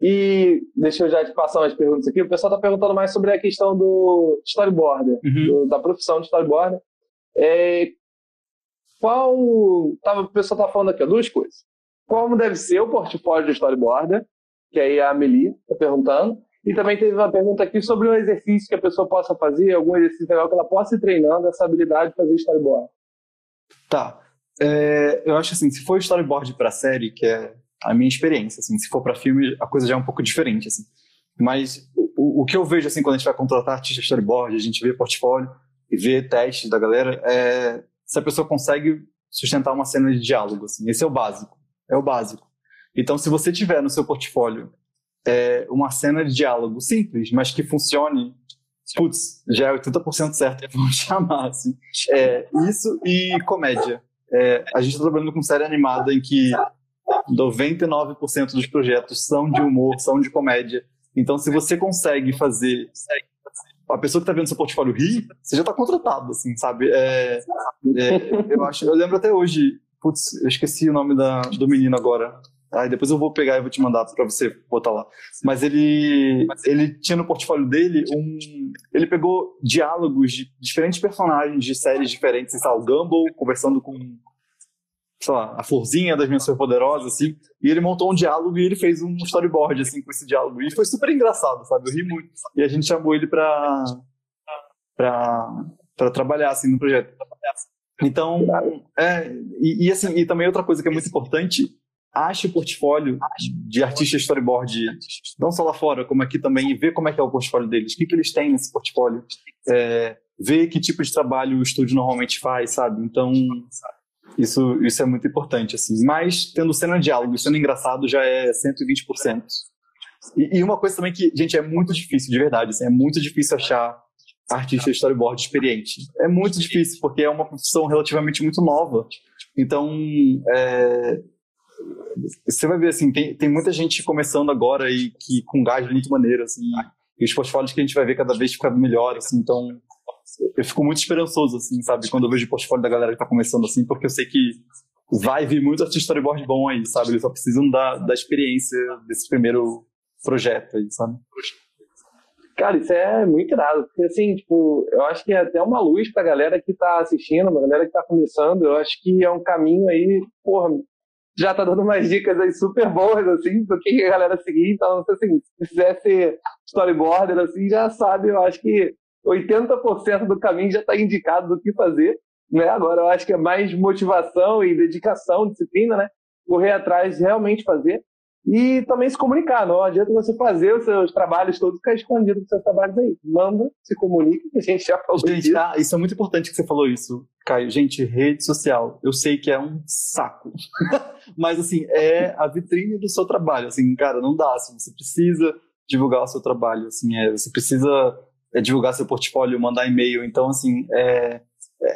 e deixa eu já te passar umas perguntas aqui. O pessoal tá perguntando mais sobre a questão do storyboarder, uhum. do, da profissão de storyboarder. É, qual. Tava, o pessoal tá falando aqui, ó, duas coisas. Como deve ser o portfólio de storyboarder, que aí a Amelie tá perguntando. E também teve uma pergunta aqui sobre um exercício que a pessoa possa fazer, algum exercício legal que ela possa ir treinando essa habilidade de fazer storyboard. Tá. É, eu acho assim, se for storyboard para série, que é a minha experiência, assim, se for para filme, a coisa já é um pouco diferente, assim. Mas o, o que eu vejo assim quando a gente vai contratar artista storyboard, a gente vê portfólio e vê testes da galera, é se a pessoa consegue sustentar uma cena de diálogo, assim. Esse é o básico. É o básico. Então, se você tiver no seu portfólio é, uma cena de diálogo simples, mas que funcione, putz, já é 80% certo, vamos chamar assim. É, isso e comédia. É, a gente está trabalhando com série animada em que 99% dos projetos são de humor, são de comédia. Então, se você consegue fazer a pessoa que está vendo seu portfólio rir, você já está contratado, assim, sabe? É, é, eu acho, eu lembro até hoje, putz, eu esqueci o nome da, do menino agora. Aí depois eu vou pegar e vou te mandar para você botar lá. Mas ele, ele tinha no portfólio dele um. Ele pegou diálogos de diferentes personagens de séries diferentes, sei lá, o Gumball conversando com, sei lá, a Florzinha das Minhas Superpoderosas, assim. E ele montou um diálogo e ele fez um storyboard, assim, com esse diálogo. E foi super engraçado, sabe? Eu ri muito. E a gente chamou ele pra, pra, pra trabalhar, assim, no projeto. Então, é, e, e assim, e também outra coisa que é muito importante ache o portfólio de artista storyboard, não só lá fora, como aqui também, e ver como é que é o portfólio deles, o que, que eles têm nesse portfólio, é, ver que tipo de trabalho o estúdio normalmente faz, sabe? Então, isso, isso é muito importante, assim. Mas, tendo cena de diálogo e sendo engraçado, já é 120%. E, e uma coisa também que, gente, é muito difícil, de verdade, assim, é muito difícil achar artista storyboard experiente. É muito difícil, porque é uma profissão relativamente muito nova. Então, é, você vai ver assim, tem, tem muita gente começando agora e que com gás muito maneiro, assim, e os portfólios que a gente vai ver cada vez ficando melhor, assim, então eu fico muito esperançoso, assim, sabe, quando eu vejo o portfólio da galera que tá começando assim, porque eu sei que vai vir muito artista storyboard bom aí, sabe, eles só precisam da, da experiência desse primeiro projeto aí, sabe. Cara, isso é muito irado, porque assim, tipo, eu acho que é até uma luz pra galera que tá assistindo, uma galera que tá começando, eu acho que é um caminho aí, porra, já tá dando umas dicas aí super boas, assim, do que a galera seguir. Então, assim, se quiser ser storyboarder, assim, já sabe, eu acho que 80% do caminho já está indicado do que fazer. Né? Agora, eu acho que é mais motivação e dedicação, disciplina, né? Correr atrás, realmente fazer. E também se comunicar. Não adianta você fazer os seus trabalhos todos ficar escondido dos seus trabalhos aí. Manda, se comunique, que a gente já falou gente, disso. Tá, isso é muito importante que você falou isso, Caio. Gente, rede social, eu sei que é um saco. Mas, assim, é a vitrine do seu trabalho. Assim, cara, não dá. Assim, você precisa divulgar o seu trabalho. Assim, é, você precisa é, divulgar seu portfólio, mandar e-mail. Então, assim, é,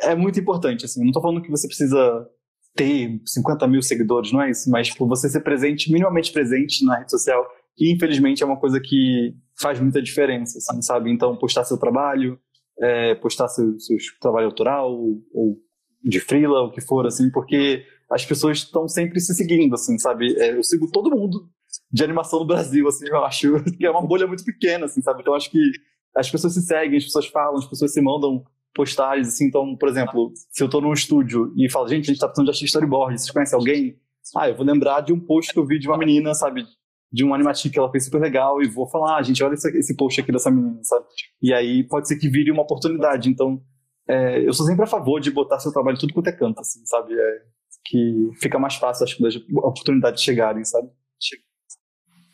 é muito importante. Assim, não estou falando que você precisa ter 50 mil seguidores, não é isso, mas tipo, você ser presente, minimamente presente na rede social, infelizmente é uma coisa que faz muita diferença, assim, sabe? Então, postar seu trabalho, é, postar seu, seu trabalho autoral, ou de freela, o que for, assim, porque as pessoas estão sempre se seguindo, assim, sabe? É, eu sigo todo mundo de animação no Brasil, assim, eu acho que é uma bolha muito pequena, assim, sabe? Então, acho que as pessoas se seguem, as pessoas falam, as pessoas se mandam postagens, assim, então, por exemplo, se eu tô num estúdio e falo, gente, a gente tá precisando de assistir storyboard, vocês conhecem alguém? Ah, eu vou lembrar de um post que eu vi de uma menina, sabe, de um animatic que ela fez super legal e vou falar, ah, gente, olha esse, esse post aqui dessa menina, sabe? E aí pode ser que vire uma oportunidade, então é, eu sou sempre a favor de botar seu trabalho tudo quanto é canto, assim, sabe? É, que fica mais fácil, acho que, das oportunidades chegarem, sabe?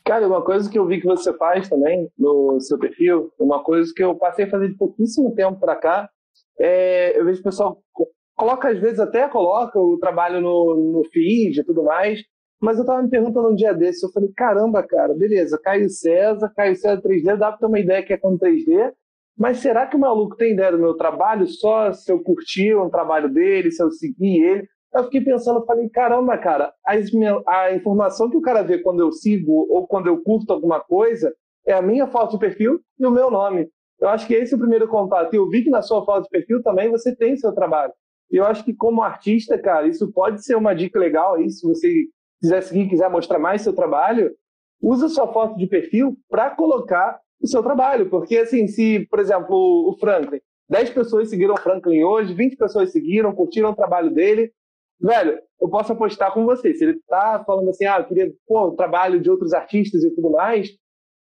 Cara, uma coisa que eu vi que você faz também no seu perfil, uma coisa que eu passei a fazer de pouquíssimo tempo para cá, é, eu vejo o pessoal coloca, às vezes até coloca o trabalho no, no feed e tudo mais, mas eu tava me perguntando um dia desse, eu falei, caramba, cara, beleza, Caio César, Caio César 3D, dá pra ter uma ideia que é com 3D, mas será que o maluco tem ideia do meu trabalho só se eu curtir o trabalho dele, se eu seguir ele? Eu fiquei pensando, eu falei, caramba, cara, a, a informação que o cara vê quando eu sigo ou quando eu curto alguma coisa é a minha foto de perfil e o meu nome. Eu acho que esse é o primeiro contato. E eu vi que na sua foto de perfil também você tem seu trabalho. E eu acho que como artista, cara, isso pode ser uma dica legal aí, se você quiser seguir, quiser mostrar mais seu trabalho, usa sua foto de perfil para colocar o seu trabalho. Porque, assim, se, por exemplo, o Franklin, 10 pessoas seguiram o Franklin hoje, 20 pessoas seguiram, curtiram o trabalho dele, velho, eu posso apostar com você. Se ele tá falando assim, ah, eu queria pô, o trabalho de outros artistas e tudo mais,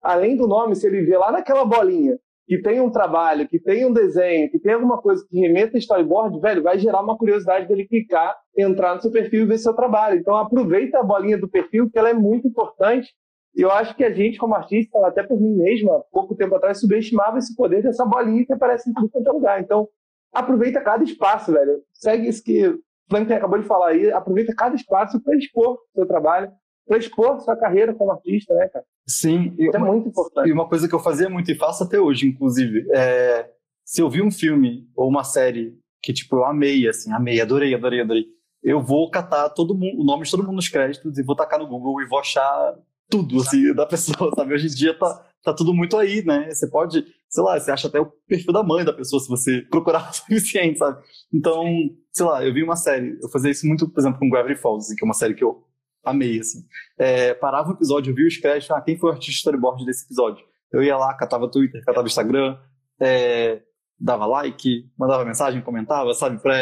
além do nome, se ele vê lá naquela bolinha que tem um trabalho, que tem um desenho, que tem alguma coisa que remeta a storyboard, velho, vai gerar uma curiosidade dele clicar, entrar no seu perfil e ver seu trabalho. Então aproveita a bolinha do perfil, que ela é muito importante. E eu acho que a gente, como artista, até por mim mesma, pouco tempo atrás, subestimava esse poder dessa bolinha que aparece em tudo quanto é lugar. Então, aproveita cada espaço, velho. Segue isso que o Frank acabou de falar aí, aproveita cada espaço para expor o seu trabalho, para expor sua carreira como artista, né, cara? Sim. Isso é muito importante. E uma coisa que eu fazia muito e faço até hoje, inclusive, é se eu vi um filme ou uma série que, tipo, eu amei, assim, amei, adorei, adorei, adorei, eu vou catar todo mundo, o nome de todo mundo nos créditos e vou tacar no Google e vou achar tudo, assim, da pessoa, sabe? Hoje em dia tá, tá tudo muito aí, né? Você pode, sei lá, você acha até o perfil da mãe da pessoa se você procurar o suficiente, sabe? Então, sei lá, eu vi uma série, eu fazia isso muito, por exemplo, com Gravity Falls, que é uma série que eu amei, assim. É, parava o episódio, eu via os créditos, ah, quem foi o artista storyboard desse episódio? Eu ia lá, catava Twitter, catava Instagram, é, dava like, mandava mensagem, comentava, sabe? Pra,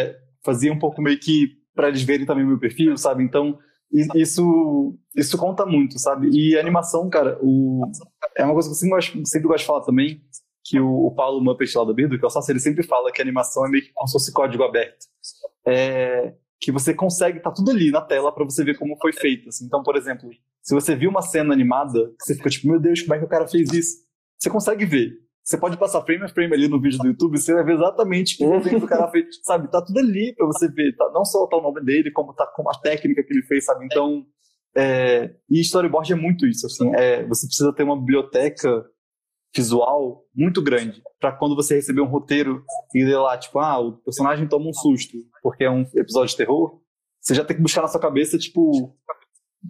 fazia um pouco meio que para eles verem também meu perfil, sabe? Então, isso, isso conta muito, sabe? E animação, cara, o, é uma coisa que eu sempre gosto, sempre gosto de falar também, que o, o Paulo Muppet lá do Birdo, que é o Sassi, ele sempre fala que a animação é meio que como se fosse código aberto. É, que você consegue, tá tudo ali na tela para você ver como foi feito. Assim. Então, por exemplo, se você viu uma cena animada, você fica tipo, meu Deus, como é que o cara fez isso? Você consegue ver. Você pode passar frame a frame ali no vídeo do YouTube, você vai ver exatamente o que o cara fez, sabe? Tá tudo ali para você ver, tá? não só tá o nome dele, como tá com a técnica que ele fez, sabe? Então, é... e storyboard é muito isso, assim, é... você precisa ter uma biblioteca visual muito grande para quando você receber um roteiro e ler lá, tipo, ah, o personagem toma um susto porque é um episódio de terror, você já tem que buscar na sua cabeça, tipo,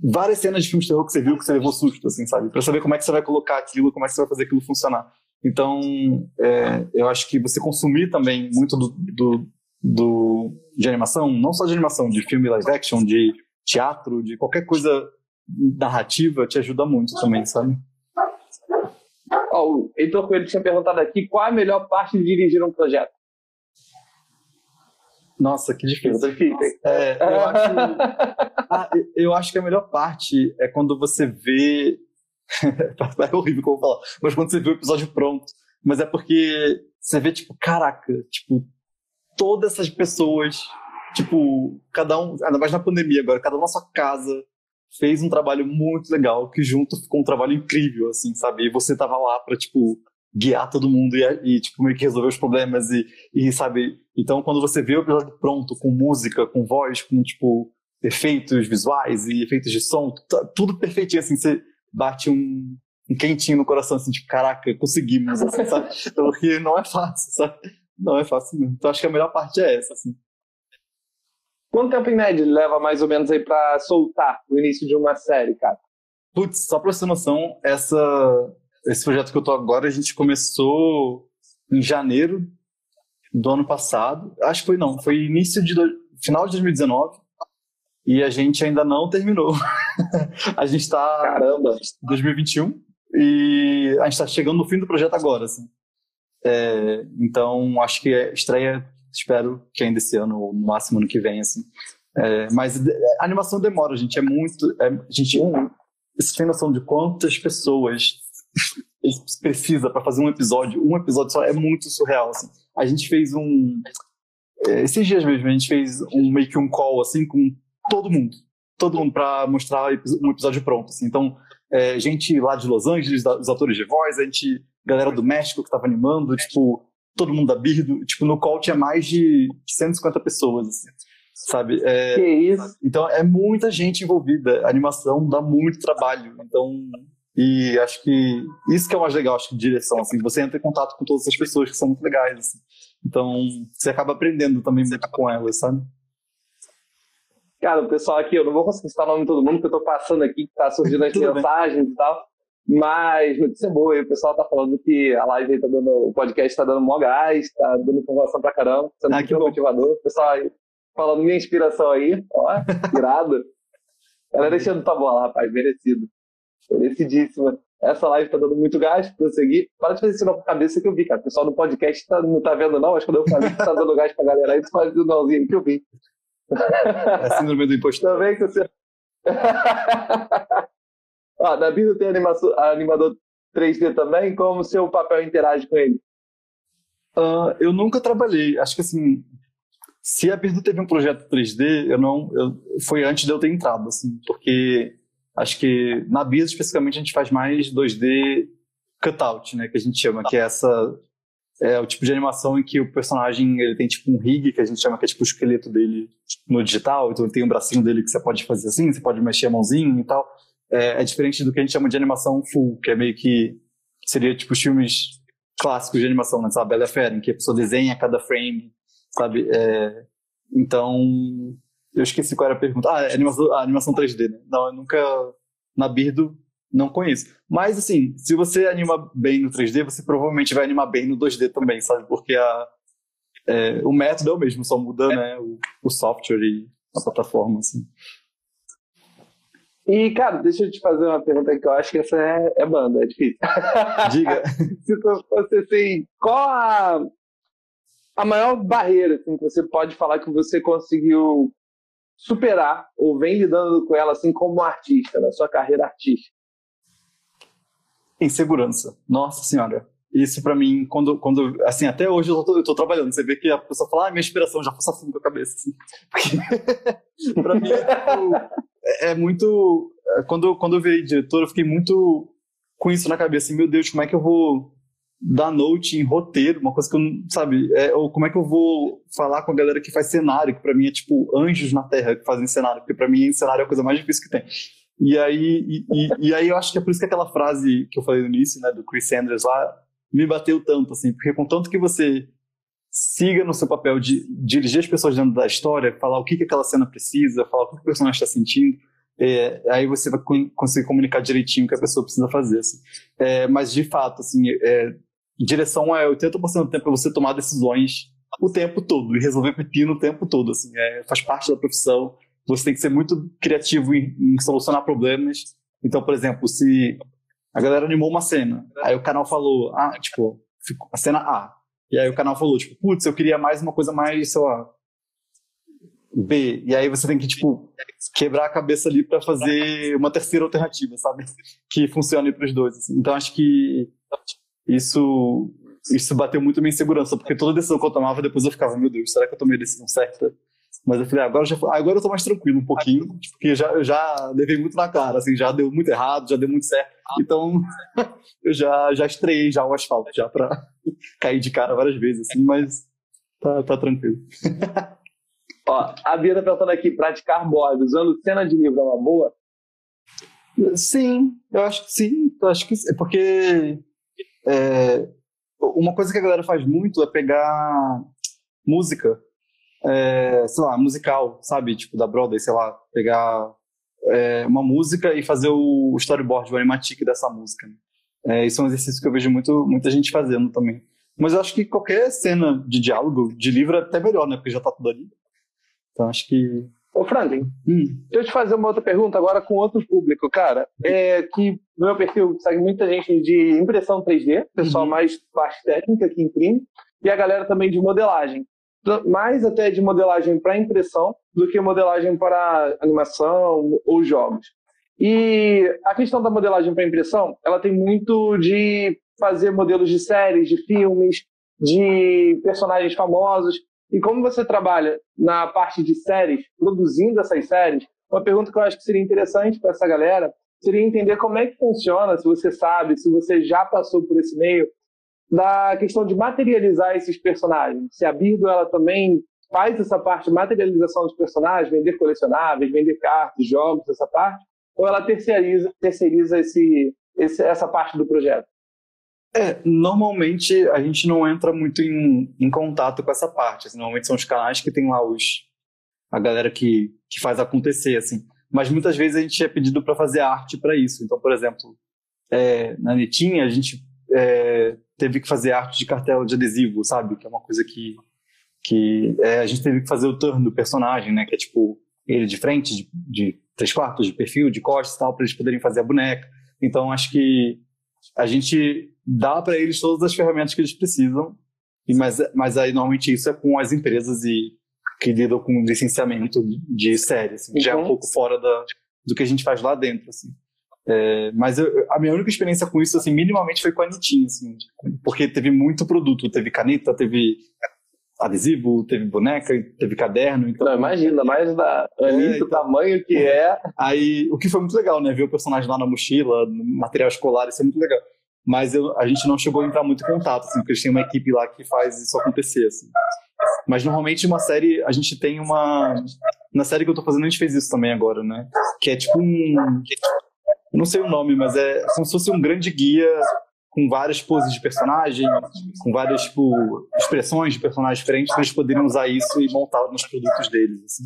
várias cenas de filmes de terror que você viu que você levou susto, assim, sabe? Para saber como é que você vai colocar aquilo, como é que você vai fazer aquilo funcionar. Então, é, eu acho que você consumir também muito do, do, do, de animação, não só de animação, de filme live action, de teatro, de qualquer coisa narrativa, te ajuda muito também, sabe? Oh, o Heitor Coelho tinha perguntado aqui qual é a melhor parte de dirigir um projeto. Nossa, que difícil. É, eu, acho, ah, eu acho que a melhor parte é quando você vê. é horrível como falar, mas quando você vê o episódio pronto. Mas é porque você vê, tipo, caraca, tipo, todas essas pessoas, tipo, cada um, ainda mais na pandemia agora, cada um na sua casa fez um trabalho muito legal, que junto ficou um trabalho incrível, assim, sabe? E você tava lá pra, tipo, guiar todo mundo e, e, tipo, meio que resolver os problemas e, e, sabe? Então, quando você vê o episódio pronto, com música, com voz, com, tipo, efeitos visuais e efeitos de som, tudo perfeitinho, assim, você bate um, um quentinho no coração, assim, tipo, caraca, conseguimos, assim, sabe? Porque não é fácil, sabe? Não é fácil mesmo. Então, acho que a melhor parte é essa, assim. Quanto tempo em média leva mais ou menos aí pra soltar o início de uma série, cara? Putz, só pra você ter noção, essa, esse projeto que eu tô agora, a gente começou em janeiro do ano passado. Acho que foi não, foi início de do, final de 2019 e a gente ainda não terminou. a gente tá caramba 2021 e a gente tá chegando no fim do projeto agora, assim. É, então acho que é estreia, espero que ainda esse ano ou no máximo ano que vem, assim. É, mas a animação demora, gente. É muito. É, gente, você tem noção de quantas pessoas precisa para fazer um episódio, um episódio só, é muito surreal, assim. A gente fez um... É, esses dias mesmo, a gente fez um meio que um call, assim, com todo mundo. Todo mundo para mostrar um episódio pronto, assim. Então, é, gente lá de Los Angeles, os atores de voz, a gente... Galera do México que tava animando, tipo... Todo mundo da Birdo. Tipo, no call tinha mais de 150 pessoas, assim sabe? É, que isso? Então é muita gente envolvida. A animação dá muito trabalho. Então e acho que isso que é o mais legal, acho que de direção, assim, você entra em contato com todas essas pessoas que são muito legais, assim. Então, você acaba aprendendo também muito com elas, sabe? Cara, o pessoal aqui, eu não vou conseguir citar o nome de todo mundo, porque eu tô passando aqui, que tá surgindo as mensagens bem. e tal. Mas notícia boa, o pessoal tá falando que a live aí tá dando, o podcast tá dando mó gás, tá dando informação pra caramba, sendo ah, muito motivador. O pessoal aí falando minha inspiração aí, ó, irado. Galera deixando tua bola, rapaz, merecido. Merecidíssima. Essa live tá dando muito gás pra eu seguir. Para de fazer sinal com a cabeça que eu vi, cara. O pessoal do podcast tá, não tá vendo, não. Que quando eu falei que tá dando gás pra galera aí, tu faz o nãozinho que eu vi. É a síndrome do impostor. Também que você. Ó, na Bíblia tem animador 3D também? Como o seu papel interage com ele? Uh, eu nunca trabalhei. Acho que assim, se a Birdo teve um projeto 3D, eu não, eu, foi antes de eu ter entrado, assim, porque acho que na Birdo especificamente a gente faz mais 2D cutout, né, que a gente chama, que é essa é o tipo de animação em que o personagem ele tem tipo um rig que a gente chama que é tipo o esqueleto dele no digital, então ele tem um bracinho dele que você pode fazer assim, você pode mexer a mãozinha e tal. É, é diferente do que a gente chama de animação full, que é meio que seria tipo os filmes clássicos de animação, né, sabe? Bela Fera, em que a pessoa desenha cada frame, sabe? É, então, eu esqueci qual era a pergunta. Ah, é animação, a animação 3D, né? Não, eu nunca, na Birdo, não conheço. Mas, assim, se você anima bem no 3D, você provavelmente vai animar bem no 2D também, sabe? Porque a, é, o método é o mesmo, só muda né, o, o software e a plataforma, assim. E, cara, deixa eu te fazer uma pergunta que eu acho que essa é, é banda, é difícil. Diga. Se fosse assim, qual a, a maior barreira assim, que você pode falar que você conseguiu superar ou vem lidando com ela assim como artista, na sua carreira artística? Insegurança. Nossa Senhora. Isso para mim, quando, quando, assim, até hoje eu tô, eu tô, trabalhando. Você vê que a pessoa fala, ah, minha inspiração já passa fundo com a cabeça. Assim. pra mim é, é, muito. É, quando, quando eu virei diretor, eu fiquei muito com isso na cabeça. Assim, meu Deus, como é que eu vou dar note em roteiro? Uma coisa que eu não. Sabe? É, ou como é que eu vou falar com a galera que faz cenário, que pra mim é tipo anjos na terra que fazem cenário, porque pra mim cenário é a coisa mais difícil que tem. E aí, e, e, e, aí eu acho que é por isso que aquela frase que eu falei no início, né, do Chris Sanders lá, me bateu tanto, assim, porque contanto que você siga no seu papel de dirigir as pessoas dentro da história, falar o que, que aquela cena precisa, falar o que o personagem está sentindo, é, aí você vai conseguir comunicar direitinho o que a pessoa precisa fazer. Assim. É, mas, de fato, assim, é, direção é 80% do tempo para você tomar decisões o tempo todo e resolver pepino o tempo todo. Assim, é, faz parte da profissão. Você tem que ser muito criativo em, em solucionar problemas. Então, por exemplo, se a galera animou uma cena. Aí o canal falou, ah, tipo, a cena A. E aí o canal falou, tipo, putz, eu queria mais uma coisa mais, sei lá, B. E aí você tem que, tipo, quebrar a cabeça ali para fazer uma terceira alternativa, sabe? Que funcione para os dois. Assim. Então acho que isso isso bateu muito minha insegurança, porque toda decisão que eu tomava, depois eu ficava, meu Deus, será que eu tomei a decisão certa? Mas eu falei, ah, agora, já, agora eu tô mais tranquilo um pouquinho, porque já, eu já levei muito na cara, assim, já deu muito errado, já deu muito certo. Então, eu já, já estreiei já o asfalto, já pra cair de cara várias vezes, assim, mas tá, tá tranquilo. Ó, a Bia tá perguntando aqui, praticar board usando cena de livro é uma boa? Sim, eu acho que sim. Eu acho que sim, porque é, uma coisa que a galera faz muito é pegar música é, sei lá, musical, sabe? Tipo, da Broadway, sei lá, pegar é, uma música e fazer o storyboard, o animatic dessa música. É, isso é um exercício que eu vejo muito, muita gente fazendo também. Mas eu acho que qualquer cena de diálogo, de livro, é até melhor, né? Porque já tá tudo ali. Então acho que. Ô, Franklin, hum. deixa eu te fazer uma outra pergunta agora com outro público, cara. É que no meu perfil segue muita gente de impressão 3D, pessoal uhum. mais parte técnica que imprime, e a galera também de modelagem mais até de modelagem para impressão do que modelagem para animação ou jogos. E a questão da modelagem para impressão, ela tem muito de fazer modelos de séries, de filmes, de personagens famosos. E como você trabalha na parte de séries, produzindo essas séries, uma pergunta que eu acho que seria interessante para essa galera seria entender como é que funciona, se você sabe, se você já passou por esse meio, da questão de materializar esses personagens. Se a Birdo ela também faz essa parte de materialização dos personagens, vender colecionáveis, vender cartas, jogos, essa parte, ou ela terceiriza, terceiriza esse, esse, essa parte do projeto? É, normalmente a gente não entra muito em, em contato com essa parte. Assim, normalmente são os canais que tem lá os a galera que, que faz acontecer, assim. Mas muitas vezes a gente é pedido para fazer arte para isso. Então, por exemplo, é, na Netinha a gente é, teve que fazer arte de cartela de adesivo, sabe? Que é uma coisa que, que é, a gente teve que fazer o turno do personagem, né? Que é tipo ele de frente, de, de três quartos, de perfil, de costas e tal, para eles poderem fazer a boneca. Então acho que a gente dá para eles todas as ferramentas que eles precisam, mas, mas aí normalmente isso é com as empresas e que lidam com licenciamento de série, assim, uhum. já é um uhum. pouco fora da, do que a gente faz lá dentro, assim. É, mas eu, a minha única experiência com isso, assim, minimamente foi com a Anitinha, assim, porque teve muito produto, teve caneta, teve adesivo, teve boneca, teve caderno. Então, Não, imagina, mais da Anitta, é, então, o tamanho que é. Aí, o que foi muito legal, né? Ver o personagem lá na mochila, no material escolar, isso é muito legal. Mas eu, a gente não chegou a entrar muito em contato, assim, porque eles têm uma equipe lá que faz isso acontecer, assim. Mas normalmente uma série, a gente tem uma. Na série que eu tô fazendo, a gente fez isso também agora, né? Que é tipo um. Eu não sei o nome, mas é como se fosse um grande guia com várias poses de personagem, com várias tipo, expressões de personagens diferentes, para eles poderem usar isso e montar nos produtos deles. Assim.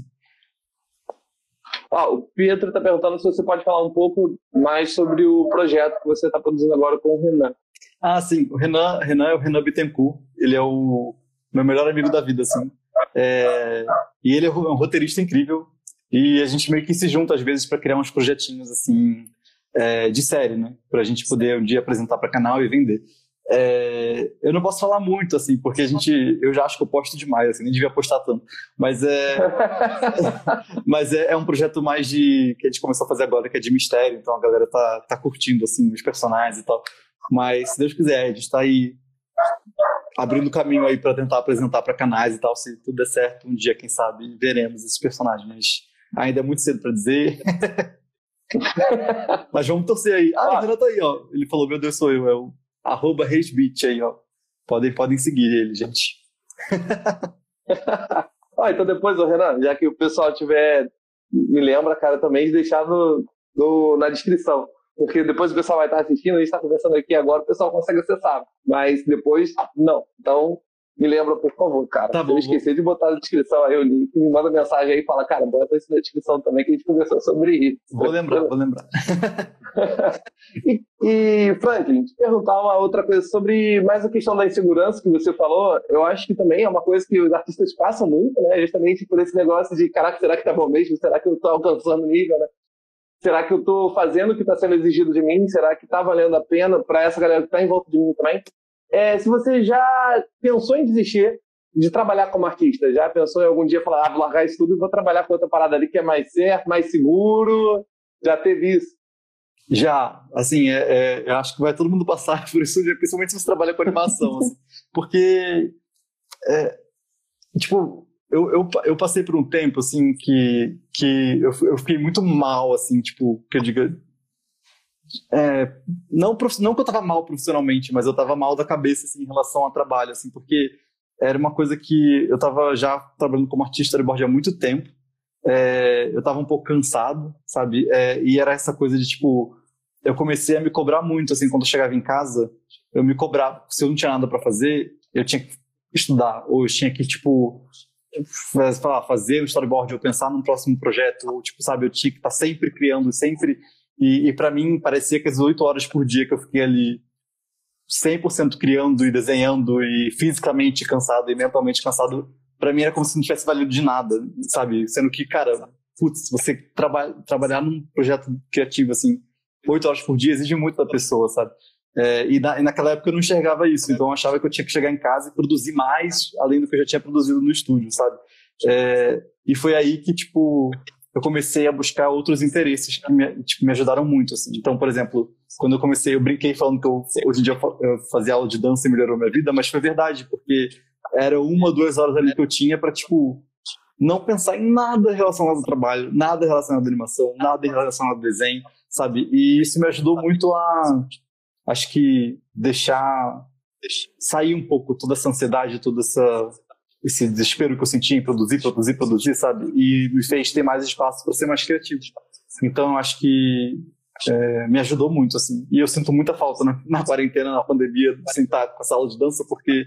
Ah, o Pietro está perguntando se você pode falar um pouco mais sobre o projeto que você está produzindo agora com o Renan. Ah, sim. O Renan, Renan é o Renan Bittencourt. Ele é o meu melhor amigo da vida, assim. É... E ele é um roteirista incrível. E a gente meio que se junta às vezes para criar uns projetinhos assim é, de série, né? Para a gente poder um dia apresentar para canal e vender. É, eu não posso falar muito, assim, porque a gente, eu já acho que eu posto demais, assim, nem devia postar tanto. Mas é, mas é, é, um projeto mais de que a gente começou a fazer agora, que é de mistério. Então a galera tá, tá curtindo assim os personagens e tal. Mas se Deus quiser, a gente está aí abrindo caminho aí para tentar apresentar para canais e tal. Se tudo der certo, um dia, quem sabe, veremos esses personagens. Mas ainda é muito cedo para dizer. Mas vamos torcer aí. Ah, o Renato tá aí, ó. Ele falou, meu Deus, sou eu. É o arroba Beach aí, ó. Podem, podem seguir ele, gente. ah, então depois, ô, Renan, já que o pessoal tiver... Me lembra, cara, também de deixar no, no, na descrição. Porque depois o pessoal vai estar assistindo, a gente está conversando aqui agora, o pessoal consegue acessar. Mas depois, não. Então, me lembra, por favor, cara. Tá bom, eu esqueci de botar na descrição aí o link, me manda mensagem aí e fala, cara, bota isso na descrição também que a gente conversou sobre isso. Vou lembrar, vou lembrar. e, e, Franklin, te perguntar uma outra coisa sobre mais a questão da insegurança que você falou. Eu acho que também é uma coisa que os artistas passam muito, né? Justamente por esse negócio de, caraca, será que tá bom mesmo? Será que eu tô alcançando o nível, né? Será que eu estou fazendo o que está sendo exigido de mim? Será que está valendo a pena para essa galera que está em volta de mim também? É, se você já pensou em desistir de trabalhar como artista, já pensou em algum dia falar, ah, vou largar isso tudo e vou trabalhar com outra parada ali que é mais certo, mais seguro? Já teve isso? Já, assim, é, é, eu acho que vai todo mundo passar por isso, principalmente se você trabalha com animação, assim, porque, é, tipo, eu, eu, eu, passei por um tempo, assim, que, que eu, eu fiquei muito mal, assim, tipo, que eu diga, é, não, não que eu tava mal profissionalmente, mas eu tava mal da cabeça, assim, em relação ao trabalho, assim, porque era uma coisa que eu tava já trabalhando como artista de board há muito tempo, é, eu tava um pouco cansado, sabe, é, e era essa coisa de, tipo, eu comecei a me cobrar muito, assim, quando eu chegava em casa, eu me cobrava, se eu não tinha nada para fazer, eu tinha que estudar, ou eu tinha que, tipo, fazer um storyboard ou pensar num próximo projeto, ou, tipo, sabe, eu tinha que estar tá sempre criando, sempre e, e para mim, parecia que as oito horas por dia que eu fiquei ali 100% criando e desenhando e fisicamente cansado e mentalmente cansado, para mim era como se não tivesse valido de nada, sabe? Sendo que, cara, putz, você traba trabalhar num projeto criativo, assim, oito horas por dia exige muito da pessoa, sabe? É, e, na, e, naquela época eu não enxergava isso, então eu achava que eu tinha que chegar em casa e produzir mais além do que eu já tinha produzido no estúdio, sabe? É, e foi aí que, tipo, eu comecei a buscar outros interesses que me, tipo, me ajudaram muito. Assim. Então, por exemplo, quando eu comecei, eu brinquei falando que eu, hoje em dia eu fazia aula de dança e melhorou minha vida, mas foi verdade, porque era uma, duas horas ali que eu tinha para tipo, não pensar em nada relacionado ao trabalho, nada relacionado à animação, nada relacionado ao desenho, sabe? E isso me ajudou muito a, acho que, deixar sair um pouco toda essa ansiedade, toda essa esse desespero que eu senti em produzir, produzir, produzir, sabe? E me fez ter mais espaço para ser mais criativo. Então, acho que é, me ajudou muito, assim. E eu sinto muita falta na, na quarentena, na pandemia, de sentar com a sala de dança, porque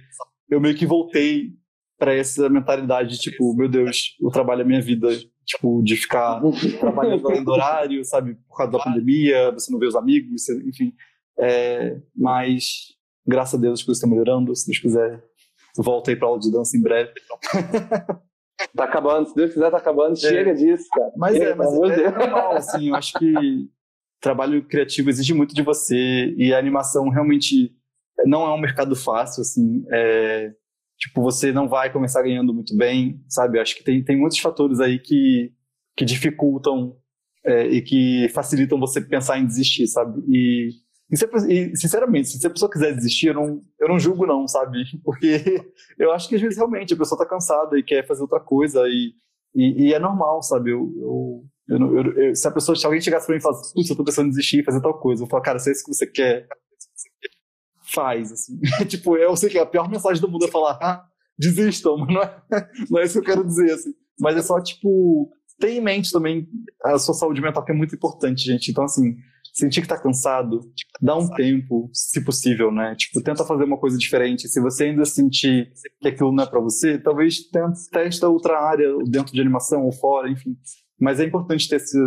eu meio que voltei para essa mentalidade de, tipo, meu Deus, o trabalho é minha vida. Tipo, de ficar trabalhando além do horário, sabe? Por causa da pandemia, você não vê os amigos, enfim. É, mas, graças a Deus, as coisas estão melhorando. Se Deus quiser, voltei para aula de dança em breve. tá acabando, se Deus quiser, tá acabando. É. Chega disso, cara. Mas Chega, é, mas é, é normal, assim. Eu acho que trabalho criativo exige muito de você e a animação realmente não é um mercado fácil, assim. É, tipo, você não vai começar ganhando muito bem, sabe? Eu acho que tem, tem muitos fatores aí que, que dificultam é, e que facilitam você pensar em desistir, sabe? E, e, se, e, sinceramente, se a pessoa quiser desistir, eu não, eu não julgo não, sabe? Porque eu acho que às vezes realmente a pessoa tá cansada e quer fazer outra coisa e, e, e é normal, sabe? Eu, eu, eu, eu, se a pessoa, se alguém chegasse pra mim e falasse, putz, eu tô pensando em desistir fazer tal coisa, eu falo, cara, se é isso que você quer, faz, assim. tipo, eu sei que a pior mensagem do mundo é falar, ah, desistam, mas não é, não é isso que eu quero dizer, assim. Mas é só, tipo, ter em mente também a sua saúde mental, que é muito importante, gente. Então, assim, sentir que tá cansado, dá um tempo, se possível, né? Tipo, tenta fazer uma coisa diferente. Se você ainda sentir que aquilo não é para você, talvez tenta, testa outra área dentro de animação ou fora, enfim. Mas é importante ter esse,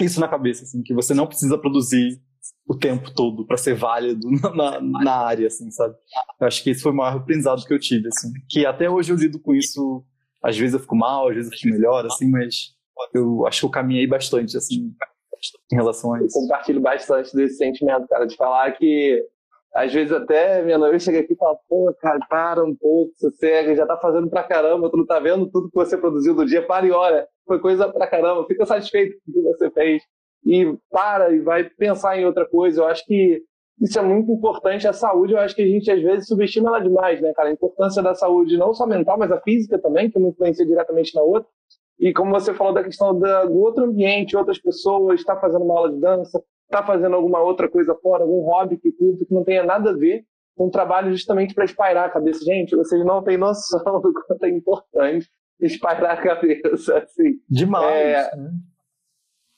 isso na cabeça, assim, que você não precisa produzir o tempo todo para ser válido na, na, área, assim, sabe? Eu acho que esse foi o maior aprendizado que eu tive, assim. Que até hoje eu lido com isso às vezes eu fico mal, às vezes eu fico melhor, assim, mas eu acho que eu caminhei bastante, assim, em relação a isso. Eu compartilho bastante desse sentimento, cara, de falar que às vezes até minha noiva chega aqui e fala, pô, cara, para um pouco, sossega, já tá fazendo pra caramba, tu não tá vendo tudo que você produziu do dia, para e olha, foi coisa pra caramba, fica satisfeito com o que você fez. E para e vai pensar em outra coisa. Eu acho que isso é muito importante. A saúde, eu acho que a gente às vezes subestima ela demais, né, cara? A importância da saúde, não só mental, mas a física também, que influencia diretamente na outra. E como você falou da questão da, do outro ambiente, outras pessoas, está fazendo uma aula de dança, está fazendo alguma outra coisa fora, algum hobby que curta, que não tenha nada a ver com um trabalho justamente para espairar a cabeça. Gente, vocês não têm noção do quanto é importante espairar a cabeça, assim. Demais. É, né?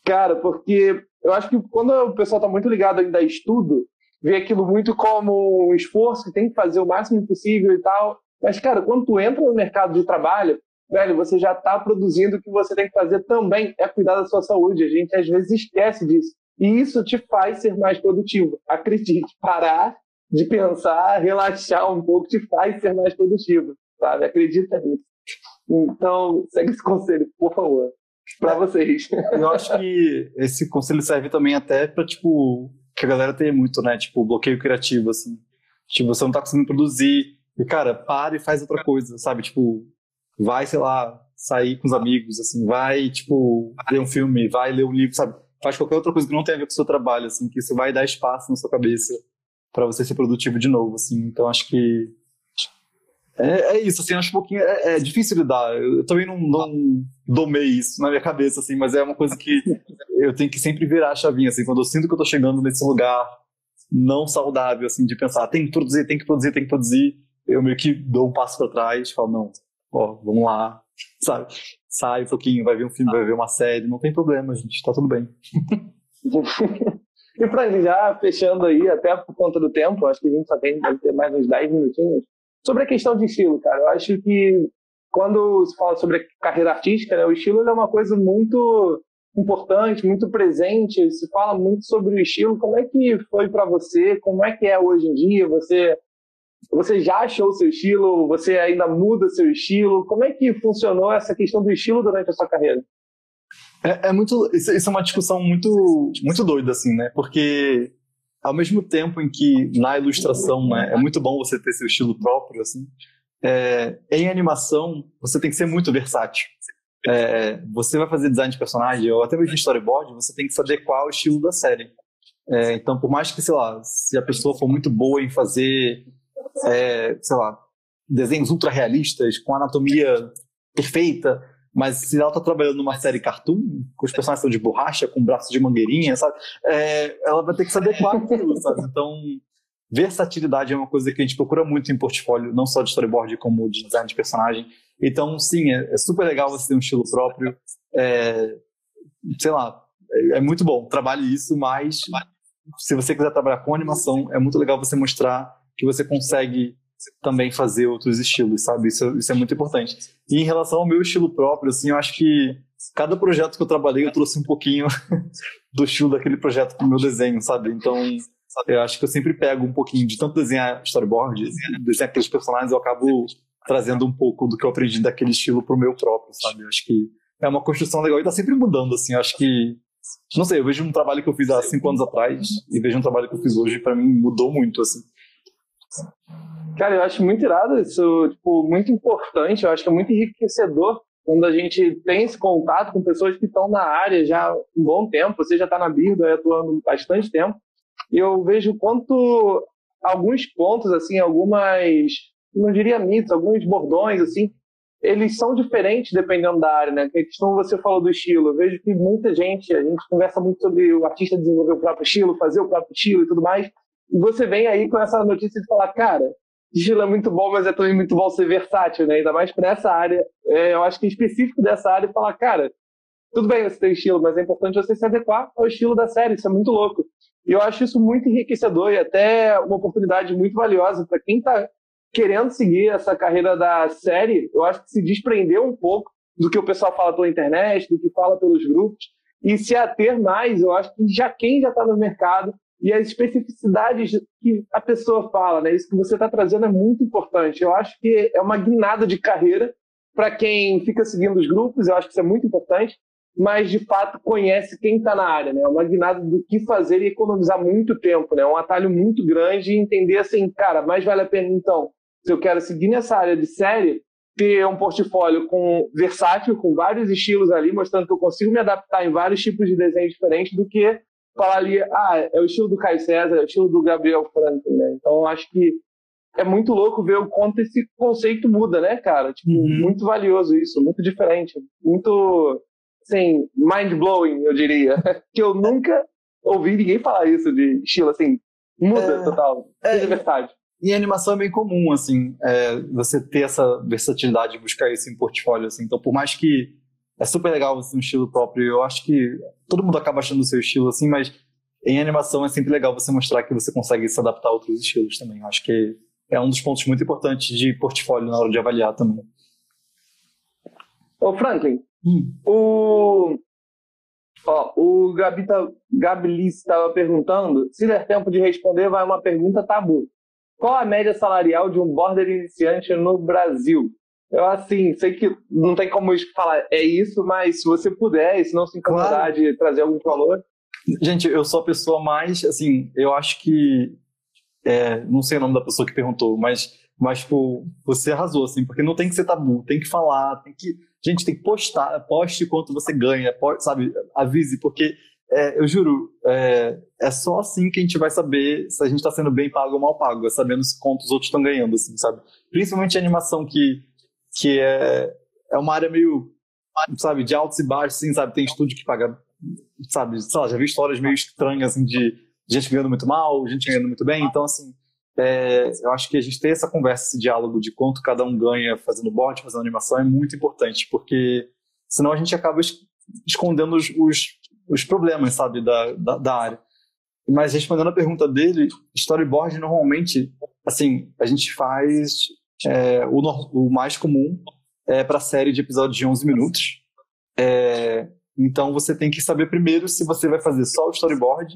Cara, porque eu acho que quando o pessoal está muito ligado ainda a estudo, vê aquilo muito como um esforço que tem que fazer o máximo possível e tal. Mas, cara, quando tu entra no mercado de trabalho, velho, você já está produzindo o que você tem que fazer também é cuidar da sua saúde. A gente às vezes esquece disso. E isso te faz ser mais produtivo. Acredite, parar de pensar, relaxar um pouco te faz ser mais produtivo, sabe? Acredita nisso. Então, segue esse conselho, por favor, para vocês. Eu acho que esse conselho serve também até para tipo que a galera tem muito, né? Tipo, bloqueio criativo, assim. Tipo, você não tá conseguindo produzir. E, cara, para e faz outra coisa, sabe? Tipo, vai, sei lá, sair com os amigos, assim, vai, tipo, ler um filme, vai ler um livro, sabe? Faz qualquer outra coisa que não tenha a ver com o seu trabalho, assim, que isso vai dar espaço na sua cabeça para você ser produtivo de novo, assim. Então, acho que é, é, isso, assim, acho um pouquinho. É, é difícil lidar. Eu, também não, não domei isso na minha cabeça, assim, mas é uma coisa que eu tenho que sempre virar a chavinha, assim, quando eu sinto que eu tô chegando nesse lugar não saudável, assim, de pensar, tem que produzir, tem que produzir, tem que produzir, eu meio que dou um passo para trás, falo, não, ó, vamos lá, sabe? Sai um pouquinho, vai ver um filme, vai ver uma série, não tem problema, gente, tá tudo bem. e para já fechando aí, até por conta do tempo, acho que a gente só tem, deve ter mais uns 10 minutinhos, Sobre a questão de estilo, cara, eu acho que quando se fala sobre a carreira artística, né, o estilo é uma coisa muito importante, muito presente. Se fala muito sobre o estilo. Como é que foi para você? Como é que é hoje em dia? Você você já achou o seu estilo? Você ainda muda seu estilo? Como é que funcionou essa questão do estilo durante a sua carreira? É, é muito, isso, isso, é uma discussão muito, muito doida assim, né? Porque ao mesmo tempo em que na ilustração né, é muito bom você ter seu estilo próprio, assim, é, em animação você tem que ser muito versátil. É, você vai fazer design de personagem ou até mesmo storyboard, você tem que se adequar ao estilo da série. É, então, por mais que, sei lá, se a pessoa for muito boa em fazer, é, sei lá, desenhos ultra realistas, com anatomia perfeita, mas se ela tá trabalhando numa série cartoon, com os personagens são de borracha, com braços de mangueirinha, sabe? É, ela vai ter que se adequar àquilo, sabe? Então, versatilidade é uma coisa que a gente procura muito em portfólio, não só de storyboard, como de design de personagem. Então, sim, é, é super legal você ter um estilo próprio. É, sei lá, é, é muito bom. Trabalhe isso, mas se você quiser trabalhar com animação, é muito legal você mostrar que você consegue também fazer outros estilos, sabe? Isso, isso é muito importante. E em relação ao meu estilo próprio, assim, eu acho que cada projeto que eu trabalhei, eu trouxe um pouquinho do estilo daquele projeto pro meu desenho, sabe? Então, eu acho que eu sempre pego um pouquinho de tanto desenhar storyboard, desenhar aqueles personagens, eu acabo trazendo um pouco do que eu aprendi daquele estilo pro meu próprio, sabe? Eu acho que é uma construção legal e tá sempre mudando, assim. Eu acho que não sei, eu vejo um trabalho que eu fiz há cinco anos atrás e vejo um trabalho que eu fiz hoje, para mim mudou muito, assim. Cara, eu acho muito irado isso, tipo, muito importante, eu acho que é muito enriquecedor quando a gente tem esse contato com pessoas que estão na área já há um bom tempo, você já está na Birdo atuando bastante tempo, e eu vejo quanto alguns pontos, assim, algumas, não diria mitos, alguns bordões, assim, eles são diferentes dependendo da área, né? A questão você falou do estilo, eu vejo que muita gente, a gente conversa muito sobre o artista desenvolver o próprio estilo, fazer o próprio estilo e tudo mais, você vem aí com essa notícia de falar, cara, estilo é muito bom, mas é também muito bom ser versátil, né? Ainda mais para essa área. É, eu acho que é específico dessa área falar, cara, tudo bem você ter estilo, mas é importante você se adequar ao estilo da série. Isso é muito louco. E eu acho isso muito enriquecedor e até uma oportunidade muito valiosa para quem está querendo seguir essa carreira da série. Eu acho que se desprender um pouco do que o pessoal fala pela internet, do que fala pelos grupos e se ater mais. Eu acho que já quem já está no mercado e as especificidades que a pessoa fala, né? Isso que você está trazendo é muito importante. Eu acho que é uma guinada de carreira para quem fica seguindo os grupos, eu acho que isso é muito importante, mas de fato conhece quem está na área, né? É uma guinada do que fazer e economizar muito tempo, né? É um atalho muito grande e entender assim, cara, mais vale a pena então, se eu quero seguir nessa área de série, ter um portfólio com versátil, com vários estilos ali, mostrando que eu consigo me adaptar em vários tipos de desenho diferentes do que falar ali, ah, é o estilo do Caio César, é o estilo do Gabriel Franklin, né? Então acho que é muito louco ver o quanto esse conceito muda, né, cara? Tipo, uhum. muito valioso isso, muito diferente, muito, assim, mind-blowing, eu diria. que eu nunca ouvi ninguém falar isso de estilo, assim, muda é, total, é, de verdade. E animação é bem comum, assim, é, você ter essa versatilidade de buscar isso em portfólio, assim. Então, por mais que é super legal você ter um estilo próprio. Eu acho que todo mundo acaba achando o seu estilo assim, mas em animação é sempre legal você mostrar que você consegue se adaptar a outros estilos também. Eu acho que é um dos pontos muito importantes de portfólio na hora de avaliar também. Ô Franklin, hum. o Ó, o Gabi, tá, estava perguntando, se der tempo de responder, vai uma pergunta tabu. Qual a média salarial de um border iniciante no Brasil? Eu, assim, sei que não tem como falar é isso, mas se você puder, se não se incomodar claro. de trazer algum valor. Gente, eu sou a pessoa mais, assim, eu acho que. É, não sei o nome da pessoa que perguntou, mas, mas tipo, você arrasou, assim, porque não tem que ser tabu, tem que falar, tem que. Gente, tem que postar, poste quanto você ganha, poste, sabe? Avise, porque é, eu juro, é, é, só assim que a gente vai saber se a gente está sendo bem pago ou mal pago, é sabendo quanto os outros estão ganhando, assim, sabe? Principalmente a animação que que é, é uma área meio, sabe, de altos e baixos, assim, sabe? Tem estúdio que paga, sabe, sei lá, já vi histórias meio estranhas, assim, de gente ganhando muito mal, gente ganhando muito bem, então, assim, é, eu acho que a gente ter essa conversa, esse diálogo de quanto cada um ganha fazendo board, fazendo animação, é muito importante, porque senão a gente acaba escondendo os, os, os problemas, sabe, da, da, da, área. Mas respondendo a pergunta dele, storyboard normalmente, assim, a gente faz é, o, o, mais comum é para série de episódios de 11 minutos. É, então você tem que saber primeiro se você vai fazer só o storyboard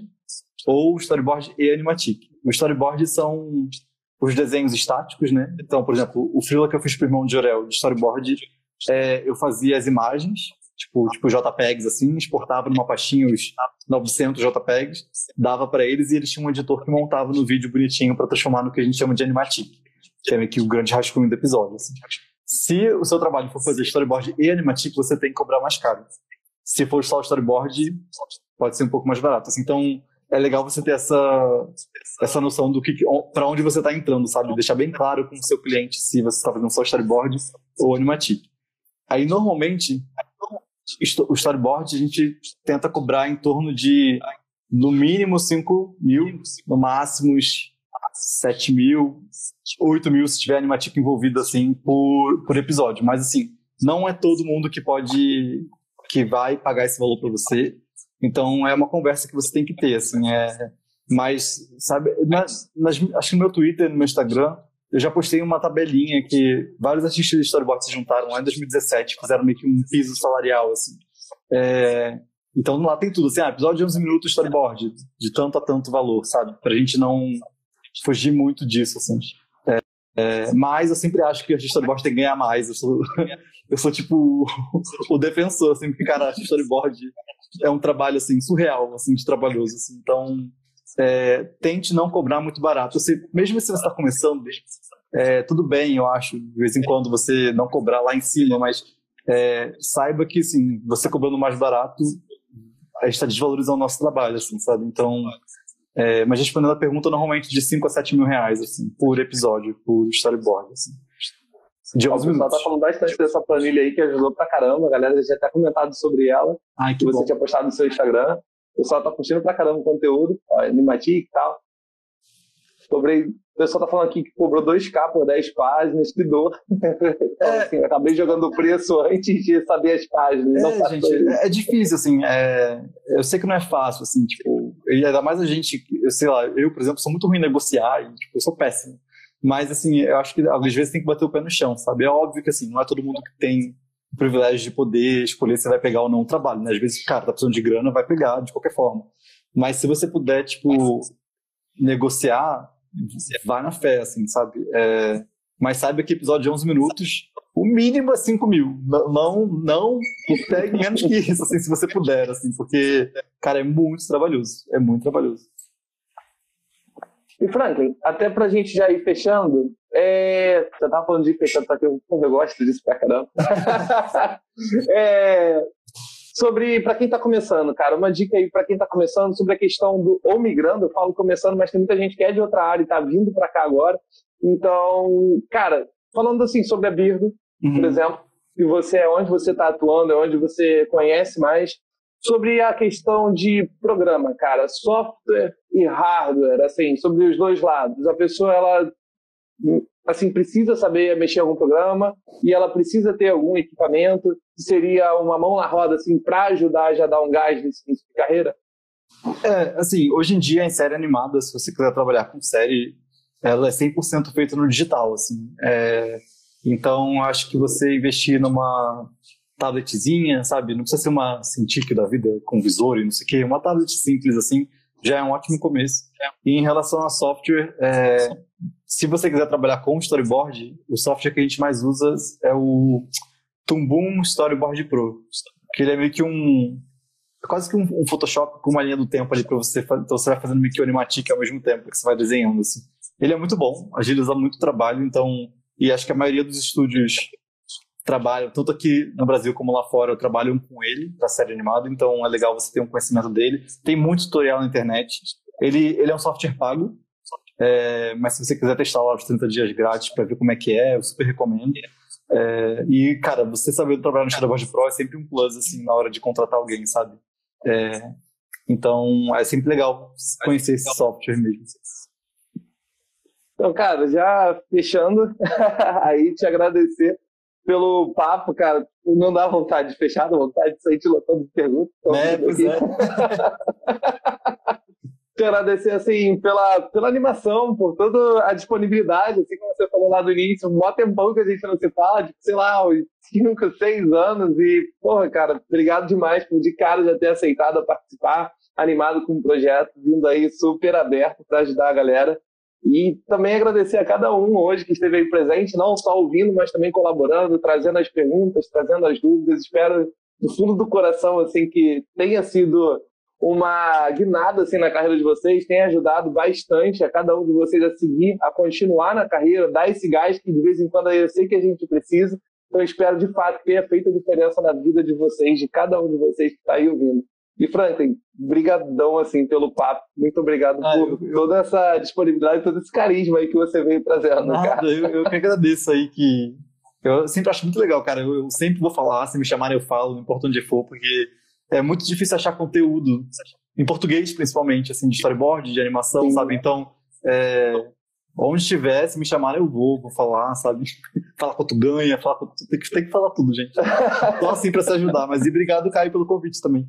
ou storyboard e animatic. O storyboard são os desenhos estáticos, né? Então, por exemplo, o freela que eu fiz para o irmão de Jorel de storyboard, é, eu fazia as imagens, tipo, tipo JPEGs assim, exportava numa pastinha os 900 JPEGs, dava para eles e eles tinham um editor que montava no vídeo bonitinho para transformar no que a gente chama de animatic que é que o grande rascunho do episódio. Assim. Se o seu trabalho for fazer storyboard e animatic, você tem que cobrar mais caro. Se for só storyboard, pode ser um pouco mais barato. Assim, então, é legal você ter essa, essa noção do que para onde você está entrando, sabe? Deixar bem claro com o seu cliente se você está fazendo só storyboard ou animatic. Aí, normalmente, o storyboard a gente tenta cobrar em torno de, no mínimo, 5 mil, no máximo 7 mil, 8 mil se tiver animatico envolvido assim por, por episódio. Mas assim, não é todo mundo que pode que vai pagar esse valor para você. Então é uma conversa que você tem que ter, assim, é, mas sabe, nas, nas, acho que no meu Twitter, no meu Instagram, eu já postei uma tabelinha que vários artistas de storyboard se juntaram lá em 2017, fizeram meio que um piso salarial assim. É, então lá tem tudo, assim, ah, episódio de 11 minutos storyboard, de tanto a tanto valor, sabe? Pra gente não fugir muito disso, assim. É, é, mas eu sempre acho que a storyboard tem que ganhar mais. Eu sou, eu sou tipo o defensor, assim, porque, cara, a storyboard é um trabalho, assim, surreal, assim, de trabalhoso, assim. Então, é, tente não cobrar muito barato. Você, mesmo se você está começando, é, tudo bem, eu acho, de vez em quando você não cobrar lá em cima, mas é, saiba que, assim, você cobrando mais barato, a gente está desvalorizando o nosso trabalho, assim, sabe? Então, é, mas respondendo a pergunta, normalmente de 5 a 7 mil reais, assim, por episódio, por storyboard, assim. De 11 minutos. O pessoal tá falando bastante dessa planilha aí que ajudou pra caramba, a galera já até comentado sobre ela, Ai, que, que você bom. tinha postado no seu Instagram. O pessoal tá curtindo pra caramba o conteúdo, animatic e tal. Cobrei, o pessoal tá falando aqui que cobrou 2K por 10 páginas, que dor. Então, assim, eu acabei jogando o preço antes de saber as páginas. É, gente, é, é difícil, assim, é, eu sei que não é fácil, assim, tipo, e ainda mais a gente, eu sei lá, eu, por exemplo, sou muito ruim em negociar, e, tipo, eu sou péssimo, mas, assim, eu acho que às vezes tem que bater o pé no chão, sabe, é óbvio que, assim, não é todo mundo que tem o privilégio de poder escolher se vai pegar ou não o trabalho, né, às vezes, cara, tá precisando de grana, vai pegar, de qualquer forma, mas se você puder, tipo, negociar, vai na fé, assim, sabe, é, mas saiba que episódio de 11 minutos, o mínimo é 5 mil. Não, não, não pegue menos que isso, assim, se você puder, assim, porque, cara, é muito trabalhoso. É muito trabalhoso. E Franklin, até pra gente já ir fechando, é... você tava falando de ir fechando, tá aqui, eu, eu gosto disso pra caramba. é... Sobre, pra quem tá começando, cara, uma dica aí pra quem tá começando sobre a questão do, ou migrando, eu falo começando, mas tem muita gente que é de outra área e tá vindo pra cá agora. Então, cara, falando assim sobre a Birdo, Uhum. por exemplo, e você é onde você está atuando, é onde você conhece mais sobre a questão de programa, cara, software e hardware, assim, sobre os dois lados. A pessoa ela assim precisa saber mexer em algum programa e ela precisa ter algum equipamento que seria uma mão na roda assim para ajudar a já dar um gás nesse início de carreira. É, assim, hoje em dia, em série animada, se você quiser trabalhar com série, ela é 100% feita no digital, assim. É, então, acho que você investir numa tabletzinha, sabe? Não precisa ser uma Cintiq da vida com visor e não sei o quê. Uma tablet simples, assim, já é um ótimo começo. E em relação a software, é, se você quiser trabalhar com storyboard, o software que a gente mais usa é o Tumbum Storyboard Pro. Que ele é meio que um quase que um, um, Photoshop com uma linha do tempo ali para você fazer. Então você vai fazendo meio que animatic ao mesmo tempo que você vai desenhando assim. Ele é muito bom, agiliza muito o trabalho, então e acho que a maioria dos estúdios trabalham, tanto aqui no Brasil como lá fora, trabalham com ele para série animada, então é legal você ter um conhecimento dele. Tem muito tutorial na internet. Ele, ele é um software pago, é, mas se você quiser testar lá os 30 dias grátis para ver como é que é, eu super recomendo. É, e, cara, você saber trabalhar no Storyboard Pro é sempre um plus, assim, na hora de contratar alguém, sabe? É, então, é sempre legal conhecer esse software mesmo. Então, cara, já fechando, aí te agradecer pelo papo, cara. Não dá vontade de fechar, dá vontade de sair te lotando de perguntas. Então, é, pois é. te agradecer, assim, pela, pela animação, por toda a disponibilidade, assim como você falou lá do início, um maior tempão que a gente não se fala, de, sei lá, uns 5, 6 anos, e, porra, cara, obrigado demais por de cara já ter aceitado participar, animado com o projeto, vindo aí super aberto para ajudar a galera. E também agradecer a cada um hoje que esteve aí presente, não só ouvindo, mas também colaborando, trazendo as perguntas, trazendo as dúvidas. Espero, do fundo do coração, assim, que tenha sido uma guinada assim, na carreira de vocês, tenha ajudado bastante a cada um de vocês a seguir, a continuar na carreira, dar esse gás que de vez em quando eu sei que a gente precisa. Então, eu espero de fato que tenha feito a diferença na vida de vocês, de cada um de vocês que está aí ouvindo. E Franklin, brigadão assim pelo papo. Muito obrigado ah, por eu, eu... toda essa disponibilidade, todo esse carisma aí que você veio trazendo, Nada, cara. Eu, eu que agradeço aí que eu sempre acho muito legal, cara. Eu, eu, sempre vou falar, se me chamarem eu falo, não importa onde for, porque é muito difícil achar conteúdo em português, principalmente, assim, de storyboard, de animação, Sim. sabe? Então, é, onde estiver, se me chamarem eu vou, vou falar, sabe? falar quanto ganha, falar quanto... Tem que, tem que falar tudo, gente. Só assim pra se ajudar. Mas e obrigado, Caio, pelo convite também.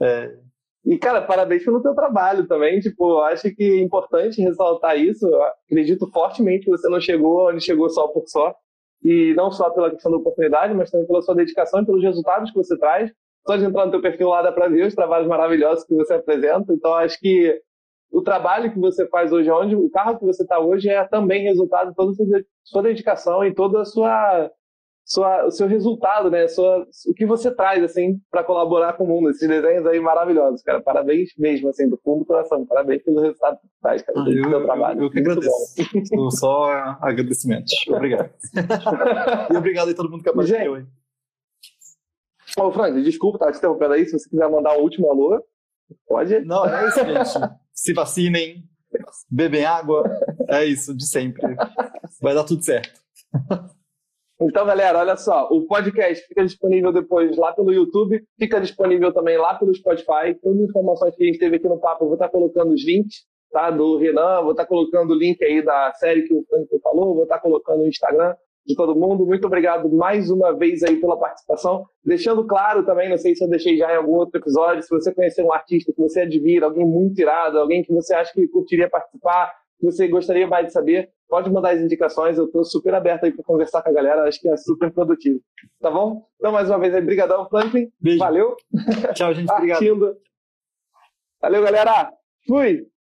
É... E, cara, parabéns pelo teu trabalho também. Tipo, acho que é importante ressaltar isso. Eu acredito fortemente que você não chegou onde chegou só por só. E não só pela questão da oportunidade, mas também pela sua dedicação e pelos resultados que você traz. Só de entrar no teu perfil lá dá pra ver os trabalhos maravilhosos que você apresenta. Então, acho que o trabalho que você faz hoje, onde o carro que você está hoje, é também resultado de toda a sua dedicação e toda a sua sua, o seu resultado, né? Sua, o que você traz, assim, para colaborar com o mundo. Esses desenhos aí maravilhosos, cara. Parabéns mesmo, assim, do fundo do coração. Parabéns pelo resultado que traz, cara, ah, do eu, seu trabalho. Eu, eu que agradeço. só agradecimentos. Obrigado. e obrigado a todo mundo que apareceu aí. Ô, Frank, desculpa, tá te interrompendo aí. Se você quiser mandar o último alô, pode. Não, é isso, gente. Se vacinem, bebem água. É isso, de sempre. Vai dar tudo certo. Então, galera, olha só, o podcast fica disponível depois lá pelo YouTube, fica disponível também lá pelo Spotify. Todas as informações que a gente teve aqui no papo, eu vou estar colocando os links, tá? Do Renan, vou estar colocando o link aí da série que o Frank falou, vou estar colocando o Instagram de todo mundo. Muito obrigado mais uma vez aí pela participação. Deixando claro também, não sei se eu deixei já em algum outro episódio, se você conhecer um artista que você admira, alguém muito irado, alguém que você acha que curtiria participar, que você gostaria mais de saber, pode mandar as indicações, eu estou super aberto aí para conversar com a galera, acho que é super produtivo. Tá bom? Então, mais uma vez aí, brigadão, Franklin. Beijo. Valeu. Tchau, gente. Obrigado. Valeu, galera. Fui.